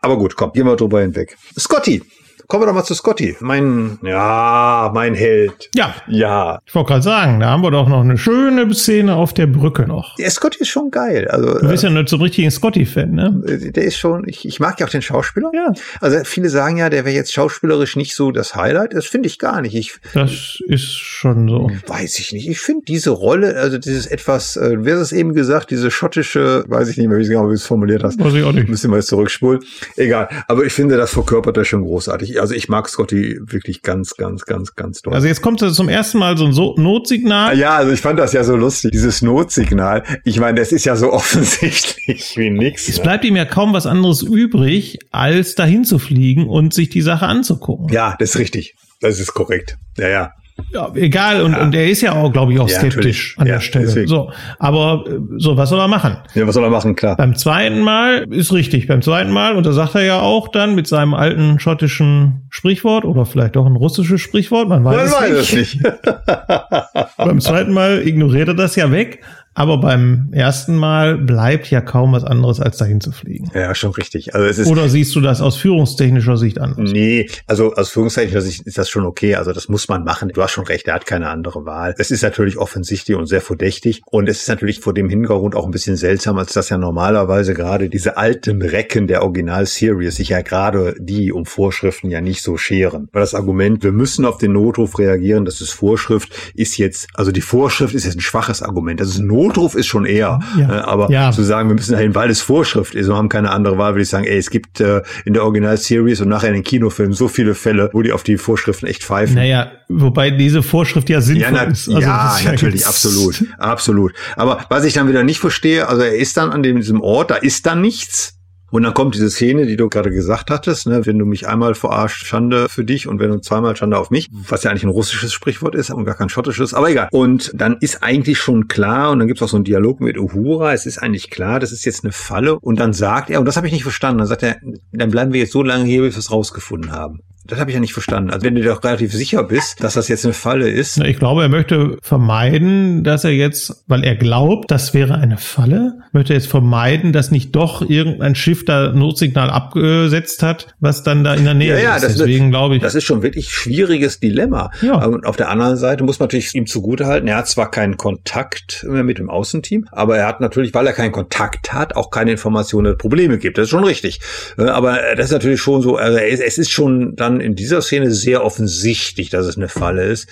Aber gut, komm, gehen wir drüber hinweg. Scotty, Kommen wir doch mal zu Scotty. Mein, ja, mein Held. Ja. Ja. Ich wollte gerade sagen, da haben wir doch noch eine schöne Szene auf der Brücke noch. Der Scotty ist schon geil. Also, du bist ja nicht so richtig ein Scotty-Fan, ne? Äh, der ist schon, ich, ich mag ja auch den Schauspieler. Ja. Also viele sagen ja, der wäre jetzt schauspielerisch nicht so das Highlight. Das finde ich gar nicht. Ich, das ist schon so. Weiß ich nicht. Ich finde diese Rolle, also dieses etwas, äh, wer ist es eben gesagt, diese schottische, weiß ich nicht mehr, wie genau du es formuliert hast. Weiß ich auch nicht. Müssen wir jetzt zurückspulen. Egal. Aber ich finde, das verkörpert er schon großartig also ich mag Scotty wirklich ganz, ganz, ganz, ganz doll. Also jetzt kommt zum ersten Mal so ein Notsignal. Ja, also ich fand das ja so lustig, dieses Notsignal. Ich meine, das ist ja so offensichtlich wie nix. Es ne? bleibt ihm ja kaum was anderes übrig, als dahin zu fliegen und sich die Sache anzugucken. Ja, das ist richtig. Das ist korrekt. Ja, ja. Ja, egal. Und, ja. und er ist ja auch, glaube ich, auch ja, skeptisch natürlich. an ja, der Stelle. Deswegen. So, aber äh, so, was soll er machen? Ja, was soll er machen, klar. Beim zweiten Mal ist richtig. Beim zweiten Mal, und da sagt er ja auch dann mit seinem alten schottischen Sprichwort oder vielleicht auch ein russisches Sprichwort, man weiß, man es, weiß nicht. es nicht. Beim zweiten Mal ignoriert er das ja weg aber beim ersten Mal bleibt ja kaum was anderes, als dahin zu fliegen. Ja, schon richtig. Also es ist Oder siehst du das aus führungstechnischer Sicht anders? Nee, also aus führungstechnischer Sicht ist das schon okay. Also das muss man machen. Du hast schon recht, er hat keine andere Wahl. Es ist natürlich offensichtlich und sehr verdächtig. Und es ist natürlich vor dem Hintergrund auch ein bisschen seltsam, als dass ja normalerweise gerade diese alten Recken der Original-Series sich ja gerade die um Vorschriften ja nicht so scheren. Weil das Argument, wir müssen auf den Notruf reagieren, das ist Vorschrift, ist jetzt, also die Vorschrift ist jetzt ein schwaches Argument. Das ist ein Notruf ist schon eher. Ja. Äh, aber ja. zu sagen, wir müssen dahin, weil es Vorschrift ist, wir haben keine andere Wahl, würde ich sagen, ey, es gibt äh, in der Original-Series und nachher in den Kinofilmen so viele Fälle, wo die auf die Vorschriften echt pfeifen. Naja, wobei diese Vorschrift ja sinnvoll ja, ist. Also ja, natürlich, absolut, absolut. Aber was ich dann wieder nicht verstehe, also er ist dann an dem, diesem Ort, da ist dann nichts. Und dann kommt diese Szene, die du gerade gesagt hattest, ne, wenn du mich einmal verarscht, Schande für dich und wenn du zweimal Schande auf mich, was ja eigentlich ein russisches Sprichwort ist und gar kein schottisches, aber egal. Und dann ist eigentlich schon klar, und dann gibt's auch so einen Dialog mit Uhura, es ist eigentlich klar, das ist jetzt eine Falle. Und dann sagt er, und das habe ich nicht verstanden, dann sagt er, dann bleiben wir jetzt so lange hier, bis wir es rausgefunden haben. Das habe ich ja nicht verstanden. Also wenn du doch relativ sicher bist, dass das jetzt eine Falle ist. Ich glaube, er möchte vermeiden, dass er jetzt, weil er glaubt, das wäre eine Falle, möchte er jetzt vermeiden, dass nicht doch irgendein Schiff da Notsignal abgesetzt hat, was dann da in der Nähe ja, ja, ist. Das Deswegen glaube ich. Das ist schon wirklich schwieriges Dilemma. Ja. Und auf der anderen Seite muss man natürlich ihm zugutehalten, er hat zwar keinen Kontakt mehr mit dem Außenteam, aber er hat natürlich, weil er keinen Kontakt hat, auch keine Informationen, Probleme gibt. Das ist schon richtig. Aber das ist natürlich schon so, also es ist schon dann in dieser Szene sehr offensichtlich, dass es eine Falle ist.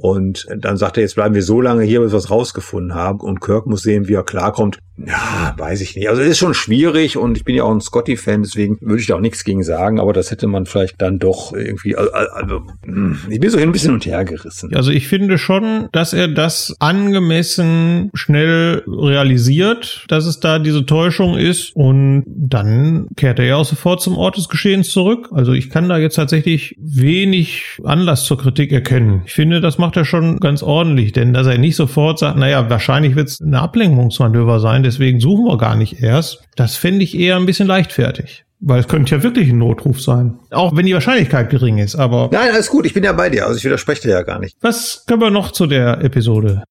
Und dann sagt er, jetzt bleiben wir so lange hier, bis wir es rausgefunden haben. Und Kirk muss sehen, wie er klarkommt. Ja, weiß ich nicht. Also es ist schon schwierig und ich bin ja auch ein Scotty-Fan, deswegen würde ich da auch nichts gegen sagen, aber das hätte man vielleicht dann doch irgendwie, also, also ich bin so ein bisschen und her. Also ich finde schon, dass er das angemessen schnell realisiert, dass es da diese Täuschung ist und dann kehrt er ja auch sofort zum Ort des Geschehens zurück. Also ich kann da jetzt tatsächlich wenig Anlass zur Kritik erkennen. Ich finde, das macht er schon ganz ordentlich, denn dass er nicht sofort sagt, naja, wahrscheinlich wird es eine Ablenkungsmanöver sein, deswegen suchen wir gar nicht erst, das fände ich eher ein bisschen leichtfertig. Weil es könnte ja wirklich ein Notruf sein. Auch wenn die Wahrscheinlichkeit gering ist, aber. Nein, alles gut, ich bin ja bei dir, also ich widerspreche dir ja gar nicht. Was können wir noch zu der Episode?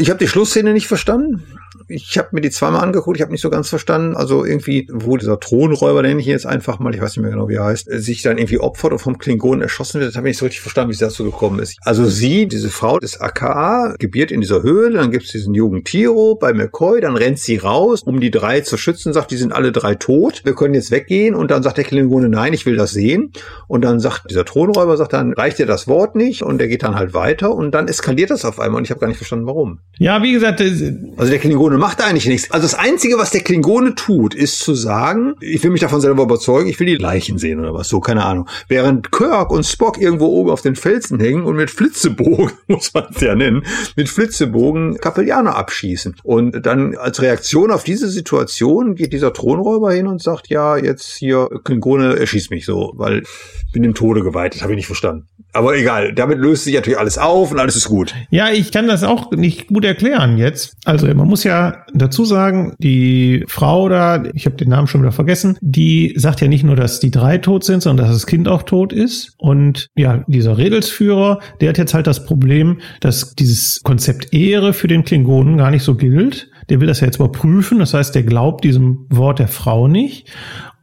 Ich habe die Schlussszene nicht verstanden ich habe mir die zweimal angeguckt, ich habe nicht so ganz verstanden. Also irgendwie, wo dieser Thronräuber, nenne ich ihn jetzt einfach mal, ich weiß nicht mehr genau, wie er heißt, sich dann irgendwie opfert und vom Klingonen erschossen wird, das habe ich nicht so richtig verstanden, wie es dazu gekommen ist. Also sie, diese Frau des AKA, gebiert in dieser Höhle, dann gibt's diesen Jugend Tiro bei McCoy, dann rennt sie raus, um die drei zu schützen, sagt, die sind alle drei tot, wir können jetzt weggehen und dann sagt der Klingone, nein, ich will das sehen. Und dann sagt dieser Thronräuber, sagt dann, reicht dir das Wort nicht und der geht dann halt weiter und dann eskaliert das auf einmal und ich habe gar nicht verstanden, warum. Ja, wie gesagt, also der Klingone macht eigentlich nichts. Also das Einzige, was der Klingone tut, ist zu sagen, ich will mich davon selber überzeugen, ich will die Leichen sehen oder was, so, keine Ahnung. Während Kirk und Spock irgendwo oben auf den Felsen hängen und mit Flitzebogen, muss man es ja nennen, mit Flitzebogen Kapellaner abschießen. Und dann als Reaktion auf diese Situation geht dieser Thronräuber hin und sagt, ja, jetzt hier, Klingone, erschieß mich so, weil ich bin dem Tode geweiht. Das habe ich nicht verstanden. Aber egal, damit löst sich natürlich alles auf und alles ist gut. Ja, ich kann das auch nicht gut erklären jetzt. Also man muss ja dazu sagen, die Frau da, ich habe den Namen schon wieder vergessen, die sagt ja nicht nur, dass die drei tot sind, sondern dass das Kind auch tot ist. Und ja, dieser Redelsführer, der hat jetzt halt das Problem, dass dieses Konzept Ehre für den Klingonen gar nicht so gilt. Der will das ja jetzt überprüfen. Das heißt, der glaubt diesem Wort der Frau nicht.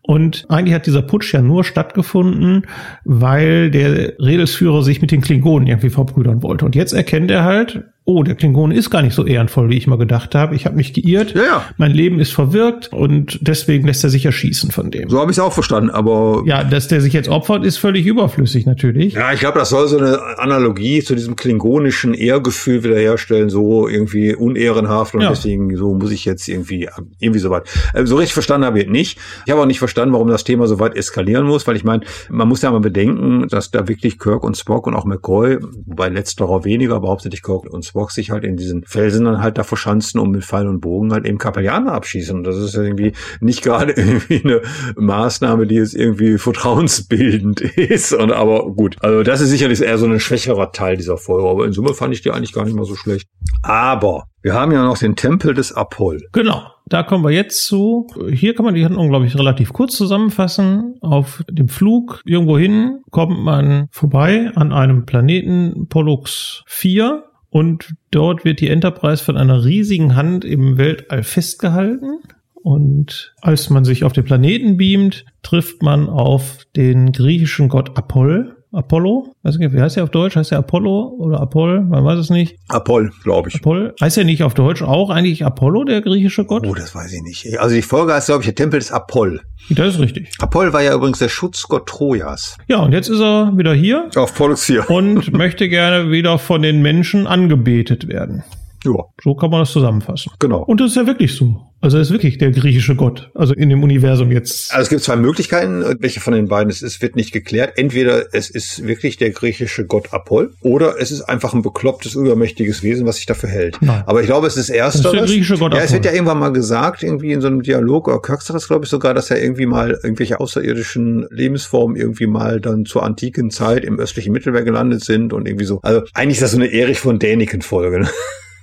Und eigentlich hat dieser Putsch ja nur stattgefunden, weil der Redelsführer sich mit den Klingonen irgendwie verbrüdern wollte. Und jetzt erkennt er halt, oh, der Klingon ist gar nicht so ehrenvoll, wie ich mal gedacht habe. Ich habe mich geirrt. Ja, ja. Mein Leben ist verwirkt und deswegen lässt er sich erschießen von dem. So habe ich es auch verstanden, aber. Ja, dass der sich jetzt opfert, ist völlig überflüssig natürlich. Ja, ich glaube, das soll so eine Analogie zu diesem klingonischen Ehrgefühl wiederherstellen, so irgendwie unehrenhaft und ja. deswegen so muss ich jetzt irgendwie, irgendwie so weit. Äh, so richtig verstanden habe ich nicht. Ich habe auch nicht verstanden, warum das Thema so weit eskalieren muss, weil ich meine, man muss ja mal bedenken, dass da wirklich Kirk und Spock und auch McCoy, wobei letzterer weniger, aber hauptsächlich Kirk und Spock Xbox sich halt in diesen Felsen dann halt da verschanzen und mit Pfeil und Bogen halt eben Kapellaner abschießen. Und das ist irgendwie nicht gerade irgendwie eine Maßnahme, die jetzt irgendwie vertrauensbildend ist. Und aber gut, also das ist sicherlich eher so ein schwächerer Teil dieser Folge. Aber in Summe fand ich die eigentlich gar nicht mal so schlecht. Aber wir haben ja noch den Tempel des Apoll. Genau. Da kommen wir jetzt zu. Hier kann man die Handlung, glaube ich, relativ kurz zusammenfassen. Auf dem Flug irgendwo hin kommt man vorbei an einem Planeten Pollux 4 und dort wird die Enterprise von einer riesigen Hand im Weltall festgehalten. Und als man sich auf den Planeten beamt, trifft man auf den griechischen Gott Apoll, Apollo? Weiß nicht, wie heißt er auf Deutsch? Heißt er Apollo oder Apoll? Man weiß es nicht. Apoll, glaube ich. Apoll. Heißt er nicht auf Deutsch auch eigentlich Apollo, der griechische Gott? Oh, das weiß ich nicht. Also die Folge heißt, glaube ich, der Tempel des Apoll. Das ist richtig. Apoll war ja übrigens der Schutzgott Trojas. Ja, und jetzt ist er wieder hier. Auf Pollux hier. Und möchte gerne wieder von den Menschen angebetet werden. Ja. So kann man das zusammenfassen. Genau. Und das ist ja wirklich so. Also er ist wirklich der griechische Gott. Also in dem Universum jetzt. Also es gibt zwei Möglichkeiten, welche von den beiden es ist, wird nicht geklärt. Entweder es ist wirklich der griechische Gott Apoll oder es ist einfach ein beklopptes, übermächtiges Wesen, was sich dafür hält. Nein. Aber ich glaube, es ist ersteres. Das ist der griechische Gott ja, es wird ja irgendwann mal gesagt, irgendwie in so einem Dialog, oder Kirk sagt glaube ich, sogar, dass er irgendwie mal irgendwelche außerirdischen Lebensformen irgendwie mal dann zur antiken Zeit im östlichen Mittelmeer gelandet sind und irgendwie so. Also eigentlich ist das so eine Erich von Däniken-Folge. Ne?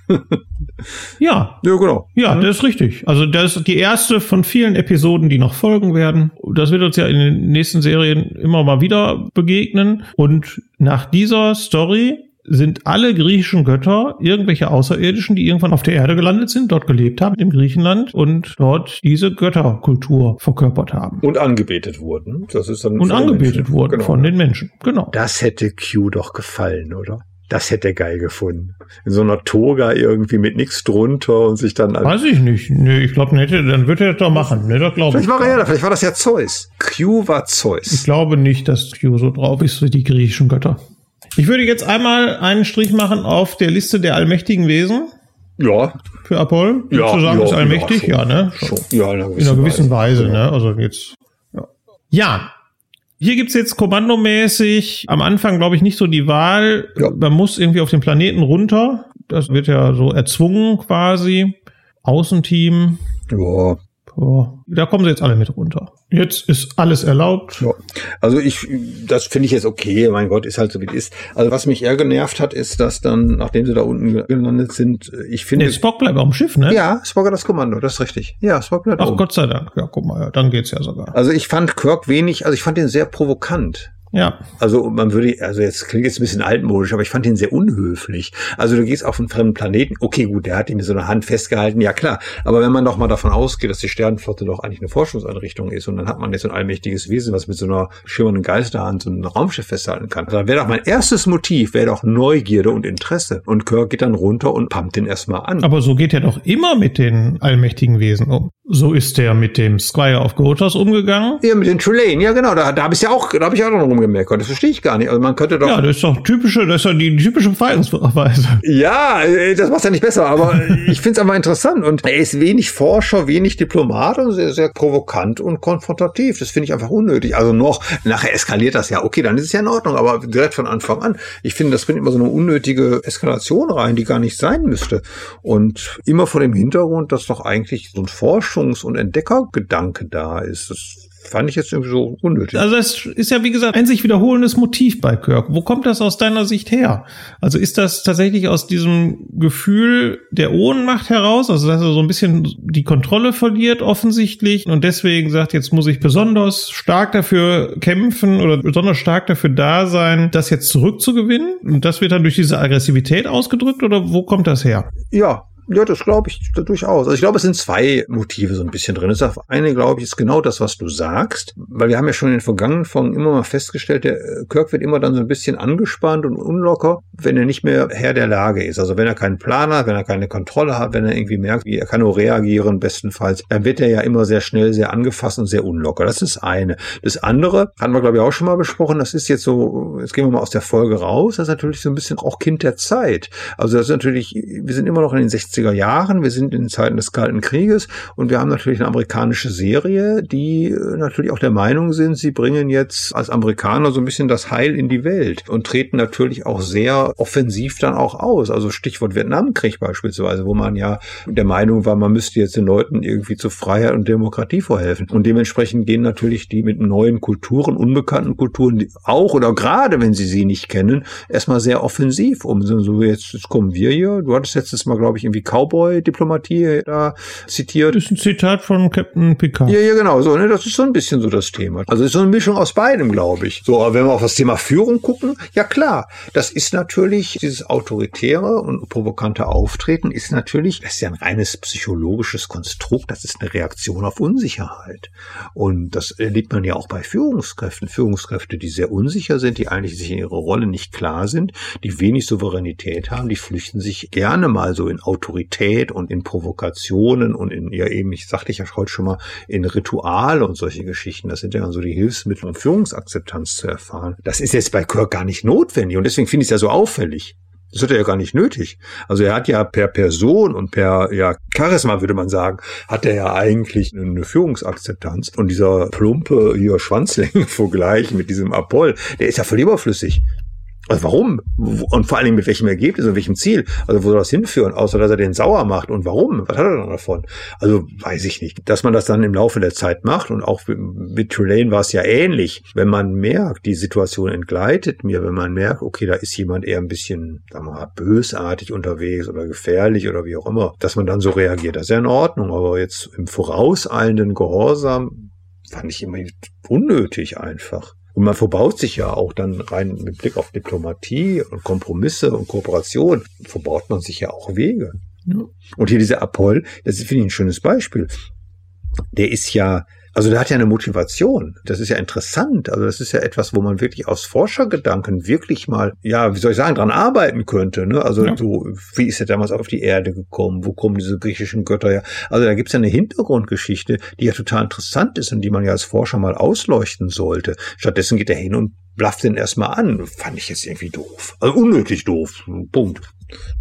ja. Ja, genau. Ja, mhm. das ist richtig. Also das ist die erste von vielen Episoden, die noch folgen werden. Das wird uns ja in den nächsten Serien immer mal wieder begegnen. Und nach dieser Story sind alle griechischen Götter irgendwelche Außerirdischen, die irgendwann auf der Erde gelandet sind, dort gelebt haben, im Griechenland und dort diese Götterkultur verkörpert haben. Und angebetet wurden. Das ist dann und angebetet wurden genau. von den Menschen. Genau. Das hätte Q doch gefallen, oder? Das hätte er geil gefunden. In so einer Toga irgendwie mit nichts drunter und sich dann. Weiß ich nicht. Nee, ich glaube, dann würde er das doch machen. Nee, das vielleicht war er ja, vielleicht war das ja Zeus. Q war Zeus. Ich glaube nicht, dass Q so drauf ist wie die griechischen Götter. Ich würde jetzt einmal einen Strich machen auf der Liste der allmächtigen Wesen. Ja. Für Apoll? Ja, zu sagen, ja, ist allmächtig? ja, Ja, ne? Schon. Ja, in einer In einer gewissen Weise, Weise, ne? Also jetzt. Ja. ja. Hier gibt's jetzt kommandomäßig am Anfang, glaube ich, nicht so die Wahl. Ja. Man muss irgendwie auf den Planeten runter. Das wird ja so erzwungen quasi. Außenteam. Ja. Da kommen sie jetzt alle mit runter. Jetzt ist alles erlaubt. Ja, also ich, das finde ich jetzt okay. Mein Gott, ist halt so wie es ist. Also was mich eher genervt hat, ist, dass dann, nachdem sie da unten gelandet sind, ich finde. Nee, Spock bleibt auf dem Schiff, ne? ja, Spock hat das Kommando, das ist richtig. Ja, Spock bleibt Ach oben. Gott sei Dank. Ja, guck mal, ja, dann geht's ja sogar. Also ich fand Kirk wenig, also ich fand ihn sehr provokant. Ja. Also man würde, also jetzt klingt jetzt ein bisschen altmodisch, aber ich fand ihn sehr unhöflich. Also du gehst auf einen fremden Planeten, okay, gut, der hat ihn mit so einer Hand festgehalten, ja klar. Aber wenn man doch mal davon ausgeht, dass die Sternenflotte doch eigentlich eine Forschungseinrichtung ist und dann hat man jetzt so ein allmächtiges Wesen, was mit so einer schimmernden Geisterhand so ein Raumschiff festhalten kann, dann wäre doch mein erstes Motiv, wäre doch Neugierde und Interesse. Und Kirk geht dann runter und pumpt den erstmal an. Aber so geht er doch immer mit den allmächtigen Wesen um. So ist er mit dem Squire of Gotos umgegangen. ja, mit den Trelane, ja genau, da, da habe ich ja auch, da habe ich auch noch rumgemeckert. Das verstehe ich gar nicht. Also man könnte doch. Ja, das ist doch typische, das ist doch die typische Verhaltensweise. Ja, äh, das macht's ja nicht besser, aber ich find's einfach interessant. Und er ist wenig Forscher, wenig Diplomat und sehr, sehr provokant und konfrontativ. Das finde ich einfach unnötig. Also noch, nachher eskaliert das ja. Okay, dann ist es ja in Ordnung, aber direkt von Anfang an. Ich finde, das bringt immer so eine unnötige Eskalation rein, die gar nicht sein müsste. Und immer vor dem Hintergrund, dass doch eigentlich so ein Forschungs- und Entdeckergedanke da ist. Das fand ich jetzt irgendwie so unnötig. Also das ist ja, wie gesagt, ein sich wiederholendes Motiv bei Kirk. Wo kommt das aus deiner Sicht her? Also ist das tatsächlich aus diesem Gefühl der Ohnmacht heraus, also dass er so ein bisschen die Kontrolle verliert offensichtlich und deswegen sagt, jetzt muss ich besonders stark dafür kämpfen oder besonders stark dafür da sein, das jetzt zurückzugewinnen? Und das wird dann durch diese Aggressivität ausgedrückt oder wo kommt das her? Ja, ja, das glaube ich durchaus. Also ich glaube, es sind zwei Motive so ein bisschen drin. Das eine, glaube ich, ist genau das, was du sagst, weil wir haben ja schon in den vergangenen Folgen immer mal festgestellt, der äh, Kirk wird immer dann so ein bisschen angespannt und unlocker, wenn er nicht mehr Herr der Lage ist. Also wenn er keinen Plan hat, wenn er keine Kontrolle hat, wenn er irgendwie merkt, wie er kann nur reagieren bestenfalls, dann wird er ja immer sehr schnell, sehr angefasst und sehr unlocker. Das ist eine. Das andere hatten wir, glaube ich, auch schon mal besprochen. Das ist jetzt so, jetzt gehen wir mal aus der Folge raus. Das ist natürlich so ein bisschen auch Kind der Zeit. Also das ist natürlich, wir sind immer noch in den 60 60er Jahren. Wir sind in Zeiten des Kalten Krieges und wir haben natürlich eine amerikanische Serie, die äh, natürlich auch der Meinung sind, sie bringen jetzt als Amerikaner so ein bisschen das Heil in die Welt und treten natürlich auch sehr offensiv dann auch aus. Also Stichwort Vietnamkrieg beispielsweise, wo man ja der Meinung war, man müsste jetzt den Leuten irgendwie zu Freiheit und Demokratie vorhelfen. Und dementsprechend gehen natürlich die mit neuen Kulturen, unbekannten Kulturen, auch oder gerade wenn sie sie nicht kennen, erstmal sehr offensiv um. So jetzt, jetzt kommen wir hier. Du hattest letztes Mal, glaube ich, irgendwie Cowboy-Diplomatie da zitiert. Das ist ein Zitat von Captain Picard. Ja, ja, genau. So, ne, das ist so ein bisschen so das Thema. Also es ist so eine Mischung aus beidem, glaube ich. So, aber wenn wir auf das Thema Führung gucken, ja klar, das ist natürlich dieses autoritäre und provokante Auftreten ist natürlich, das ist ja ein reines psychologisches Konstrukt, das ist eine Reaktion auf Unsicherheit. Und das erlebt man ja auch bei Führungskräften. Führungskräfte, die sehr unsicher sind, die eigentlich sich in ihrer Rolle nicht klar sind, die wenig Souveränität haben, die flüchten sich gerne mal so in Autorität und in Provokationen und in, ja eben, ich sagte ich ja heute schon mal, in Rituale und solche Geschichten. Das sind ja dann so die Hilfsmittel, um Führungsakzeptanz zu erfahren. Das ist jetzt bei Kirk gar nicht notwendig und deswegen finde ich es ja so auffällig. Das hat er ja gar nicht nötig. Also er hat ja per Person und per ja, Charisma, würde man sagen, hat er ja eigentlich eine Führungsakzeptanz. Und dieser plumpe hier Schwanzlänge-Vergleich mit diesem Apoll, der ist ja völlig überflüssig. Also warum? Und vor allen Dingen mit welchem Ergebnis und welchem Ziel? Also wo soll das hinführen? Außer dass er den sauer macht. Und warum? Was hat er dann davon? Also weiß ich nicht. Dass man das dann im Laufe der Zeit macht und auch mit Tulane war es ja ähnlich. Wenn man merkt, die Situation entgleitet mir, wenn man merkt, okay, da ist jemand eher ein bisschen, sagen wir mal, bösartig unterwegs oder gefährlich oder wie auch immer, dass man dann so reagiert, das ist ja in Ordnung. Aber jetzt im vorauseilenden Gehorsam fand ich immer unnötig einfach. Und man verbaut sich ja auch dann rein mit Blick auf Diplomatie und Kompromisse und Kooperation, verbaut man sich ja auch Wege. Ja. Und hier dieser Apoll, das finde ich ein schönes Beispiel. Der ist ja, also der hat ja eine Motivation. Das ist ja interessant. Also das ist ja etwas, wo man wirklich aus Forschergedanken wirklich mal, ja, wie soll ich sagen, dran arbeiten könnte. Ne? Also ja. so, wie ist er damals auf die Erde gekommen? Wo kommen diese griechischen Götter her? Also da gibt es ja eine Hintergrundgeschichte, die ja total interessant ist und die man ja als Forscher mal ausleuchten sollte. Stattdessen geht er hin und blafft den erstmal an. Fand ich jetzt irgendwie doof. Also unnötig doof. Punkt.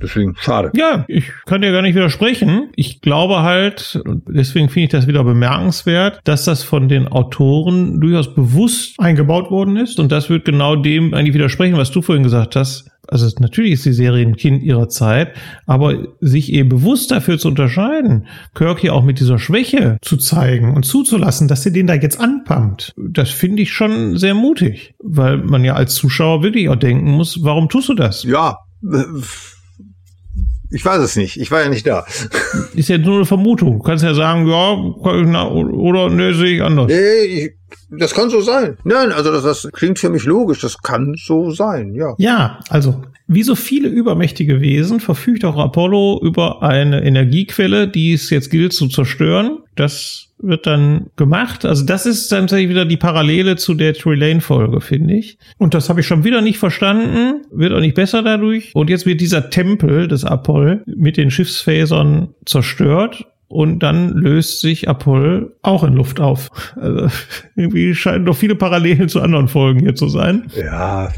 Deswegen schade. Ja, ich kann dir gar nicht widersprechen. Ich glaube halt, und deswegen finde ich das wieder bemerkenswert, dass das von den Autoren durchaus bewusst eingebaut worden ist. Und das wird genau dem eigentlich widersprechen, was du vorhin gesagt hast. Also natürlich ist die Serie ein Kind ihrer Zeit, aber sich eben bewusst dafür zu unterscheiden, Kirk hier auch mit dieser Schwäche zu zeigen und zuzulassen, dass sie den da jetzt anpumpt, das finde ich schon sehr mutig, weil man ja als Zuschauer wirklich auch denken muss, warum tust du das? Ja, ich weiß es nicht. Ich war ja nicht da. Ist ja nur eine Vermutung. Du kannst ja sagen, ja, oder ne, sehe ich anders. Nee, ich, das kann so sein. Nein, also das, das klingt für mich logisch. Das kann so sein, ja. Ja, also wie so viele übermächtige Wesen verfügt auch Apollo über eine Energiequelle, die es jetzt gilt zu zerstören. Das wird dann gemacht. Also das ist dann tatsächlich wieder die Parallele zu der Trelane-Folge, finde ich. Und das habe ich schon wieder nicht verstanden. Wird auch nicht besser dadurch. Und jetzt wird dieser Tempel des Apoll mit den Schiffsphasern zerstört. Und dann löst sich Apoll auch in Luft auf. Also irgendwie scheinen doch viele Parallelen zu anderen Folgen hier zu sein. Ja,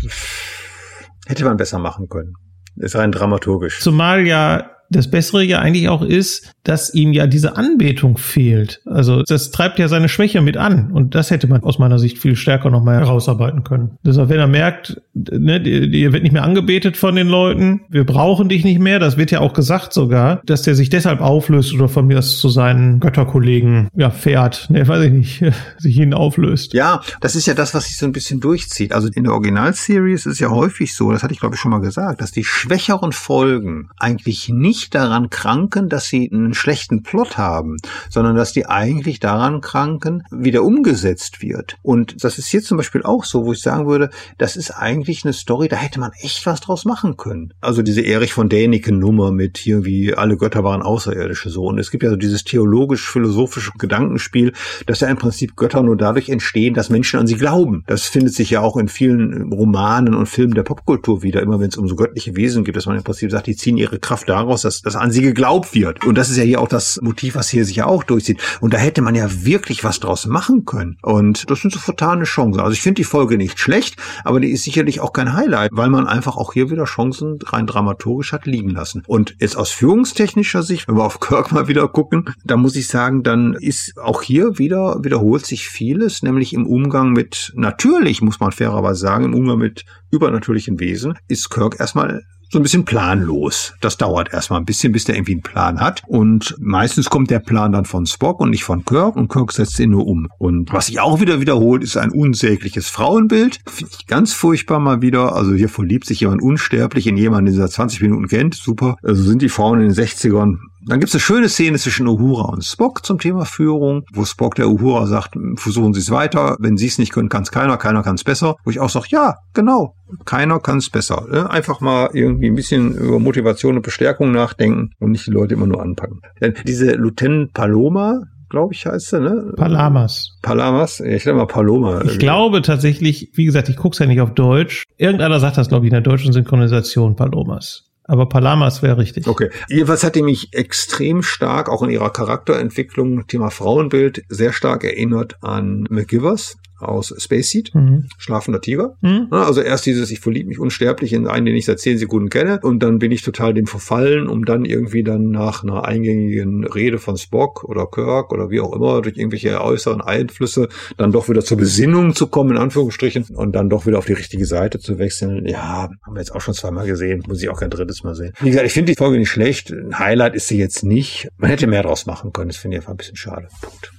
hätte man besser machen können. Ist rein dramaturgisch. Zumal ja das Bessere ja eigentlich auch ist, dass ihm ja diese Anbetung fehlt. Also das treibt ja seine Schwäche mit an. Und das hätte man aus meiner Sicht viel stärker nochmal herausarbeiten können. Deshalb, wenn er merkt, ne, ihr wird nicht mehr angebetet von den Leuten, wir brauchen dich nicht mehr, das wird ja auch gesagt sogar, dass der sich deshalb auflöst oder von mir aus zu seinen Götterkollegen ja, fährt. Ne, weiß ich nicht, sich ihnen auflöst. Ja, das ist ja das, was sich so ein bisschen durchzieht. Also in der Originalseries ist ja häufig so, das hatte ich glaube ich schon mal gesagt, dass die schwächeren Folgen eigentlich nicht nicht daran kranken, dass sie einen schlechten Plot haben, sondern dass die eigentlich daran kranken, wie der umgesetzt wird. Und das ist hier zum Beispiel auch so, wo ich sagen würde, das ist eigentlich eine Story, da hätte man echt was draus machen können. Also diese Erich von Däniken Nummer mit hier wie alle Götter waren Außerirdische so. Und es gibt ja so dieses theologisch-philosophische Gedankenspiel, dass ja im Prinzip Götter nur dadurch entstehen, dass Menschen an sie glauben. Das findet sich ja auch in vielen Romanen und Filmen der Popkultur wieder, immer wenn es um so göttliche Wesen geht, dass man im Prinzip sagt, die ziehen ihre Kraft daraus, dass, dass an sie geglaubt wird. Und das ist ja hier auch das Motiv, was hier sich ja auch durchzieht. Und da hätte man ja wirklich was draus machen können. Und das sind so vertane Chancen. Also ich finde die Folge nicht schlecht, aber die ist sicherlich auch kein Highlight, weil man einfach auch hier wieder Chancen rein dramaturgisch hat liegen lassen. Und jetzt aus führungstechnischer Sicht, wenn wir auf Kirk mal wieder gucken, da muss ich sagen, dann ist auch hier wieder, wiederholt sich vieles, nämlich im Umgang mit, natürlich muss man fairerweise sagen, im Umgang mit übernatürlichen Wesen, ist Kirk erstmal so ein bisschen planlos. Das dauert erstmal ein bisschen, bis der irgendwie einen Plan hat. Und meistens kommt der Plan dann von Spock und nicht von Kirk und Kirk setzt ihn nur um. Und was sich auch wieder wiederholt, ist ein unsägliches Frauenbild. Finde ich ganz furchtbar mal wieder. Also hier verliebt sich jemand unsterblich in jemanden, den er 20 Minuten kennt. Super. Also sind die Frauen in den 60ern dann gibt es eine schöne Szene zwischen Uhura und Spock zum Thema Führung, wo Spock der Uhura sagt, versuchen Sie es weiter, wenn Sie es nicht können, kann es keiner, keiner kann es besser. Wo ich auch sage, ja, genau, keiner kann es besser. Ne? Einfach mal irgendwie ein bisschen über Motivation und Bestärkung nachdenken und nicht die Leute immer nur anpacken. Denn diese Lieutenant Paloma, glaube ich, heißt sie, ne? Palamas. Palamas? Ich nenne mal Paloma. Ich glaube tatsächlich, wie gesagt, ich gucke es ja nicht auf Deutsch. Irgendeiner sagt das, glaube ich, in der deutschen Synchronisation, Palomas. Aber Palamas wäre richtig. Okay. Jedenfalls hat die mich extrem stark, auch in ihrer Charakterentwicklung, Thema Frauenbild, sehr stark erinnert an McGivers aus Space Seed, mhm. Schlafender Tiger. Mhm. Also erst dieses, ich verliebe mich unsterblich in einen, den ich seit zehn Sekunden kenne und dann bin ich total dem verfallen, um dann irgendwie dann nach einer eingängigen Rede von Spock oder Kirk oder wie auch immer durch irgendwelche äußeren Einflüsse dann doch wieder zur Besinnung zu kommen, in Anführungsstrichen, und dann doch wieder auf die richtige Seite zu wechseln. Ja, haben wir jetzt auch schon zweimal gesehen, muss ich auch kein drittes Mal sehen. Wie gesagt, ich finde die Folge nicht schlecht. Ein Highlight ist sie jetzt nicht. Man hätte mehr draus machen können. Das finde ich einfach ein bisschen schade. Punkt.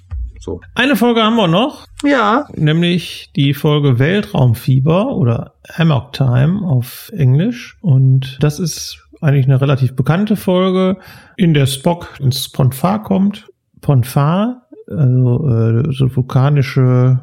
So. Eine Folge haben wir noch. Ja. Nämlich die Folge Weltraumfieber oder Hammock Time auf Englisch. Und das ist eigentlich eine relativ bekannte Folge, in der Spock ins Ponfar kommt. Ponfar, also äh, so vulkanische,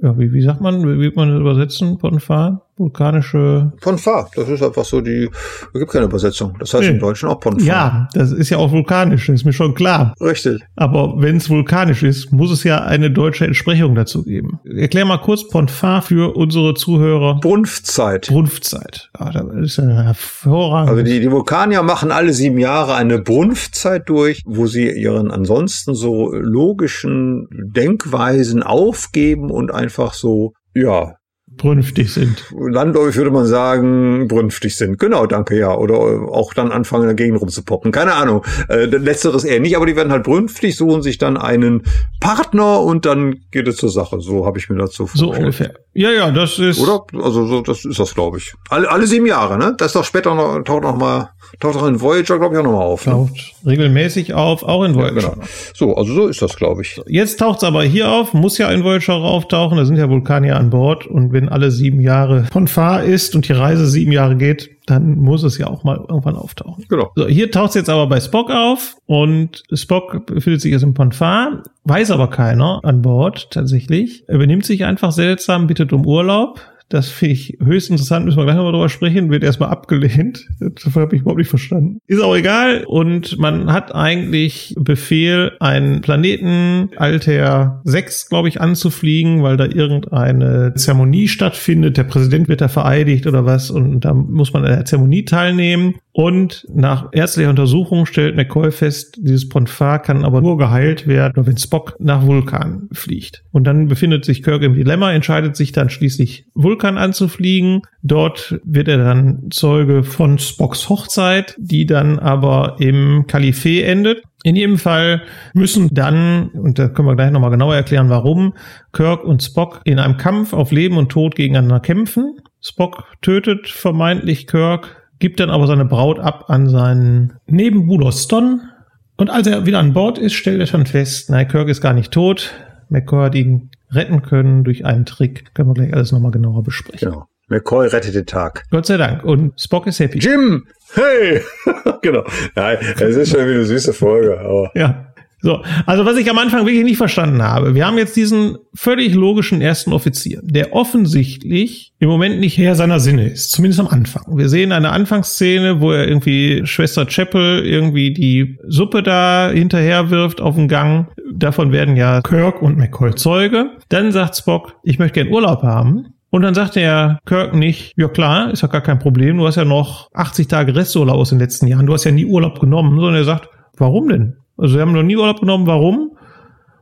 ja, wie, wie sagt man, wie wird man das übersetzen, Ponfar? Vulkanische. Ponfar, das ist einfach so die, es gibt keine Übersetzung. Das heißt nee. im Deutschen auch Ponfar. Ja, das ist ja auch vulkanisch, ist mir schon klar. Richtig. Aber wenn es vulkanisch ist, muss es ja eine deutsche Entsprechung dazu geben. Erklär mal kurz Ponfar für unsere Zuhörer. Brunftzeit. Brunftzeit. Ja, das ist ja hervorragend. Also die, die Vulkanier machen alle sieben Jahre eine Brunftzeit durch, wo sie ihren ansonsten so logischen Denkweisen aufgeben und einfach so ja, brünftig sind. Landläufig würde man sagen, brünftig sind. Genau, danke, ja. Oder auch dann anfangen, Gegend rumzupoppen. Keine Ahnung. Äh, letzteres eher nicht, aber die werden halt brünftig, suchen sich dann einen Partner und dann geht es zur Sache. So habe ich mir dazu vorgestellt. So ungefähr. Ja, ja, das ist. Oder? Also so, das ist das, glaube ich. Alle, alle sieben Jahre, ne? Das ist doch später noch, taucht noch mal, taucht auch in Voyager, glaube ich, auch noch mal auf. Ne? Taucht regelmäßig auf, auch in Voyager. Ja, genau. So, also so ist das, glaube ich. Jetzt taucht es aber hier auf, muss ja in Voyager auftauchen, da sind ja Vulkanier an Bord und wenn alle sieben Jahre von Fahr ist und die Reise sieben Jahre geht, dann muss es ja auch mal irgendwann auftauchen. Genau. So, hier taucht es jetzt aber bei Spock auf und Spock befindet sich jetzt im Ponfar, weiß aber keiner an Bord tatsächlich. Er benimmt sich einfach seltsam, bittet um Urlaub. Das finde ich höchst interessant, müssen wir gleich nochmal drüber sprechen, wird erstmal abgelehnt. Das habe ich überhaupt nicht verstanden. Ist auch egal. Und man hat eigentlich Befehl, einen Planeten Alter 6, glaube ich, anzufliegen, weil da irgendeine Zeremonie stattfindet. Der Präsident wird da vereidigt oder was und da muss man an der Zeremonie teilnehmen. Und nach ärztlicher Untersuchung stellt McCoy fest, dieses Ponfar kann aber nur geheilt werden, wenn Spock nach Vulkan fliegt. Und dann befindet sich Kirk im Dilemma, entscheidet sich dann schließlich Vulkan anzufliegen. Dort wird er dann Zeuge von Spocks Hochzeit, die dann aber im Kalifee endet. In jedem Fall müssen dann, und da können wir gleich nochmal genauer erklären, warum, Kirk und Spock in einem Kampf auf Leben und Tod gegeneinander kämpfen. Spock tötet vermeintlich Kirk, gibt dann aber seine Braut ab an seinen Nebenbuhler Ston. Und als er wieder an Bord ist, stellt er schon fest, nein, Kirk ist gar nicht tot. McCoy hat ihn retten können durch einen Trick. Können wir gleich alles nochmal genauer besprechen. Genau. McCoy rettet den Tag. Gott sei Dank. Und Spock ist happy. Jim! Hey! genau. Nein, es ist schon wieder eine süße Folge. Aber ja. So, also was ich am Anfang wirklich nicht verstanden habe, wir haben jetzt diesen völlig logischen ersten Offizier, der offensichtlich im Moment nicht Herr seiner Sinne ist, zumindest am Anfang. Wir sehen eine Anfangsszene, wo er irgendwie Schwester Chapel irgendwie die Suppe da hinterher wirft auf den Gang. Davon werden ja Kirk und McCoy Zeuge. Dann sagt Spock, ich möchte gern Urlaub haben. Und dann sagt der Kirk nicht, ja klar, ist ja gar kein Problem, du hast ja noch 80 Tage Resturlaub aus den letzten Jahren, du hast ja nie Urlaub genommen, sondern er sagt, warum denn? Also wir haben noch nie Urlaub genommen, warum?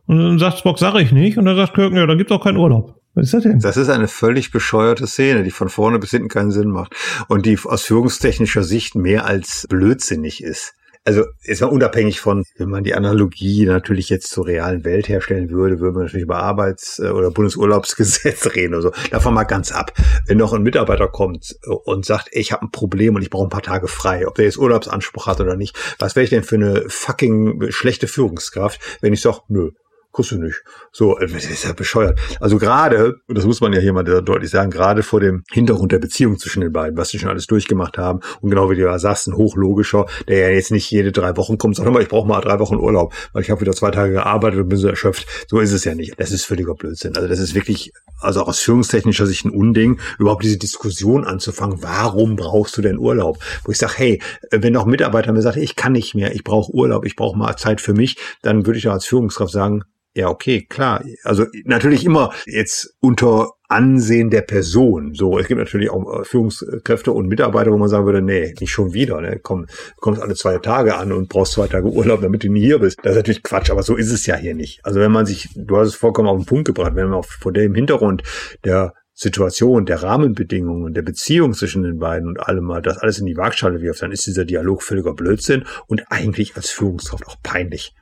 Und dann sagt Spock, sag ich nicht. Und dann sagt Kirk, ja, dann gibt's auch keinen Urlaub. Was ist das denn? Das ist eine völlig bescheuerte Szene, die von vorne bis hinten keinen Sinn macht. Und die aus führungstechnischer Sicht mehr als blödsinnig ist also ist mal unabhängig von, wenn man die Analogie natürlich jetzt zur realen Welt herstellen würde, würde man natürlich über Arbeits- äh, oder Bundesurlaubsgesetz reden oder so. Davon mal ganz ab. Wenn noch ein Mitarbeiter kommt und sagt, ich habe ein Problem und ich brauche ein paar Tage frei, ob der jetzt Urlaubsanspruch hat oder nicht, was wäre ich denn für eine fucking schlechte Führungskraft, wenn ich sage, nö, du nicht. So, äh, das ist ja bescheuert. Also gerade, und das muss man ja hier mal deutlich sagen, gerade vor dem Hintergrund der Beziehung zwischen den beiden, was sie schon alles durchgemacht haben, und genau wie du ja sagst, ein hochlogischer, der ja jetzt nicht jede drei Wochen kommt, sagt mal, ich brauche mal drei Wochen Urlaub, weil ich habe wieder zwei Tage gearbeitet und bin so erschöpft. So ist es ja nicht. Das ist völliger Blödsinn. Also das ist wirklich, also aus führungstechnischer Sicht ein Unding, überhaupt diese Diskussion anzufangen, warum brauchst du denn Urlaub? Wo ich sage, hey, wenn noch ein Mitarbeiter mir sagt, ich kann nicht mehr, ich brauche Urlaub, ich brauche mal Zeit für mich, dann würde ich ja als Führungskraft sagen, ja, okay, klar. Also natürlich immer jetzt unter Ansehen der Person. So, es gibt natürlich auch äh, Führungskräfte und Mitarbeiter, wo man sagen würde, nee, nicht schon wieder. Ne? Komm, du kommst alle zwei Tage an und brauchst zwei Tage Urlaub, damit du nie hier bist. Das ist natürlich Quatsch, aber so ist es ja hier nicht. Also wenn man sich, du hast es vollkommen auf den Punkt gebracht, wenn man auch vor dem Hintergrund der Situation, der Rahmenbedingungen, der Beziehung zwischen den beiden und allem mal das alles in die Waagschale wirft, dann ist dieser Dialog völliger Blödsinn und eigentlich als Führungskraft auch peinlich.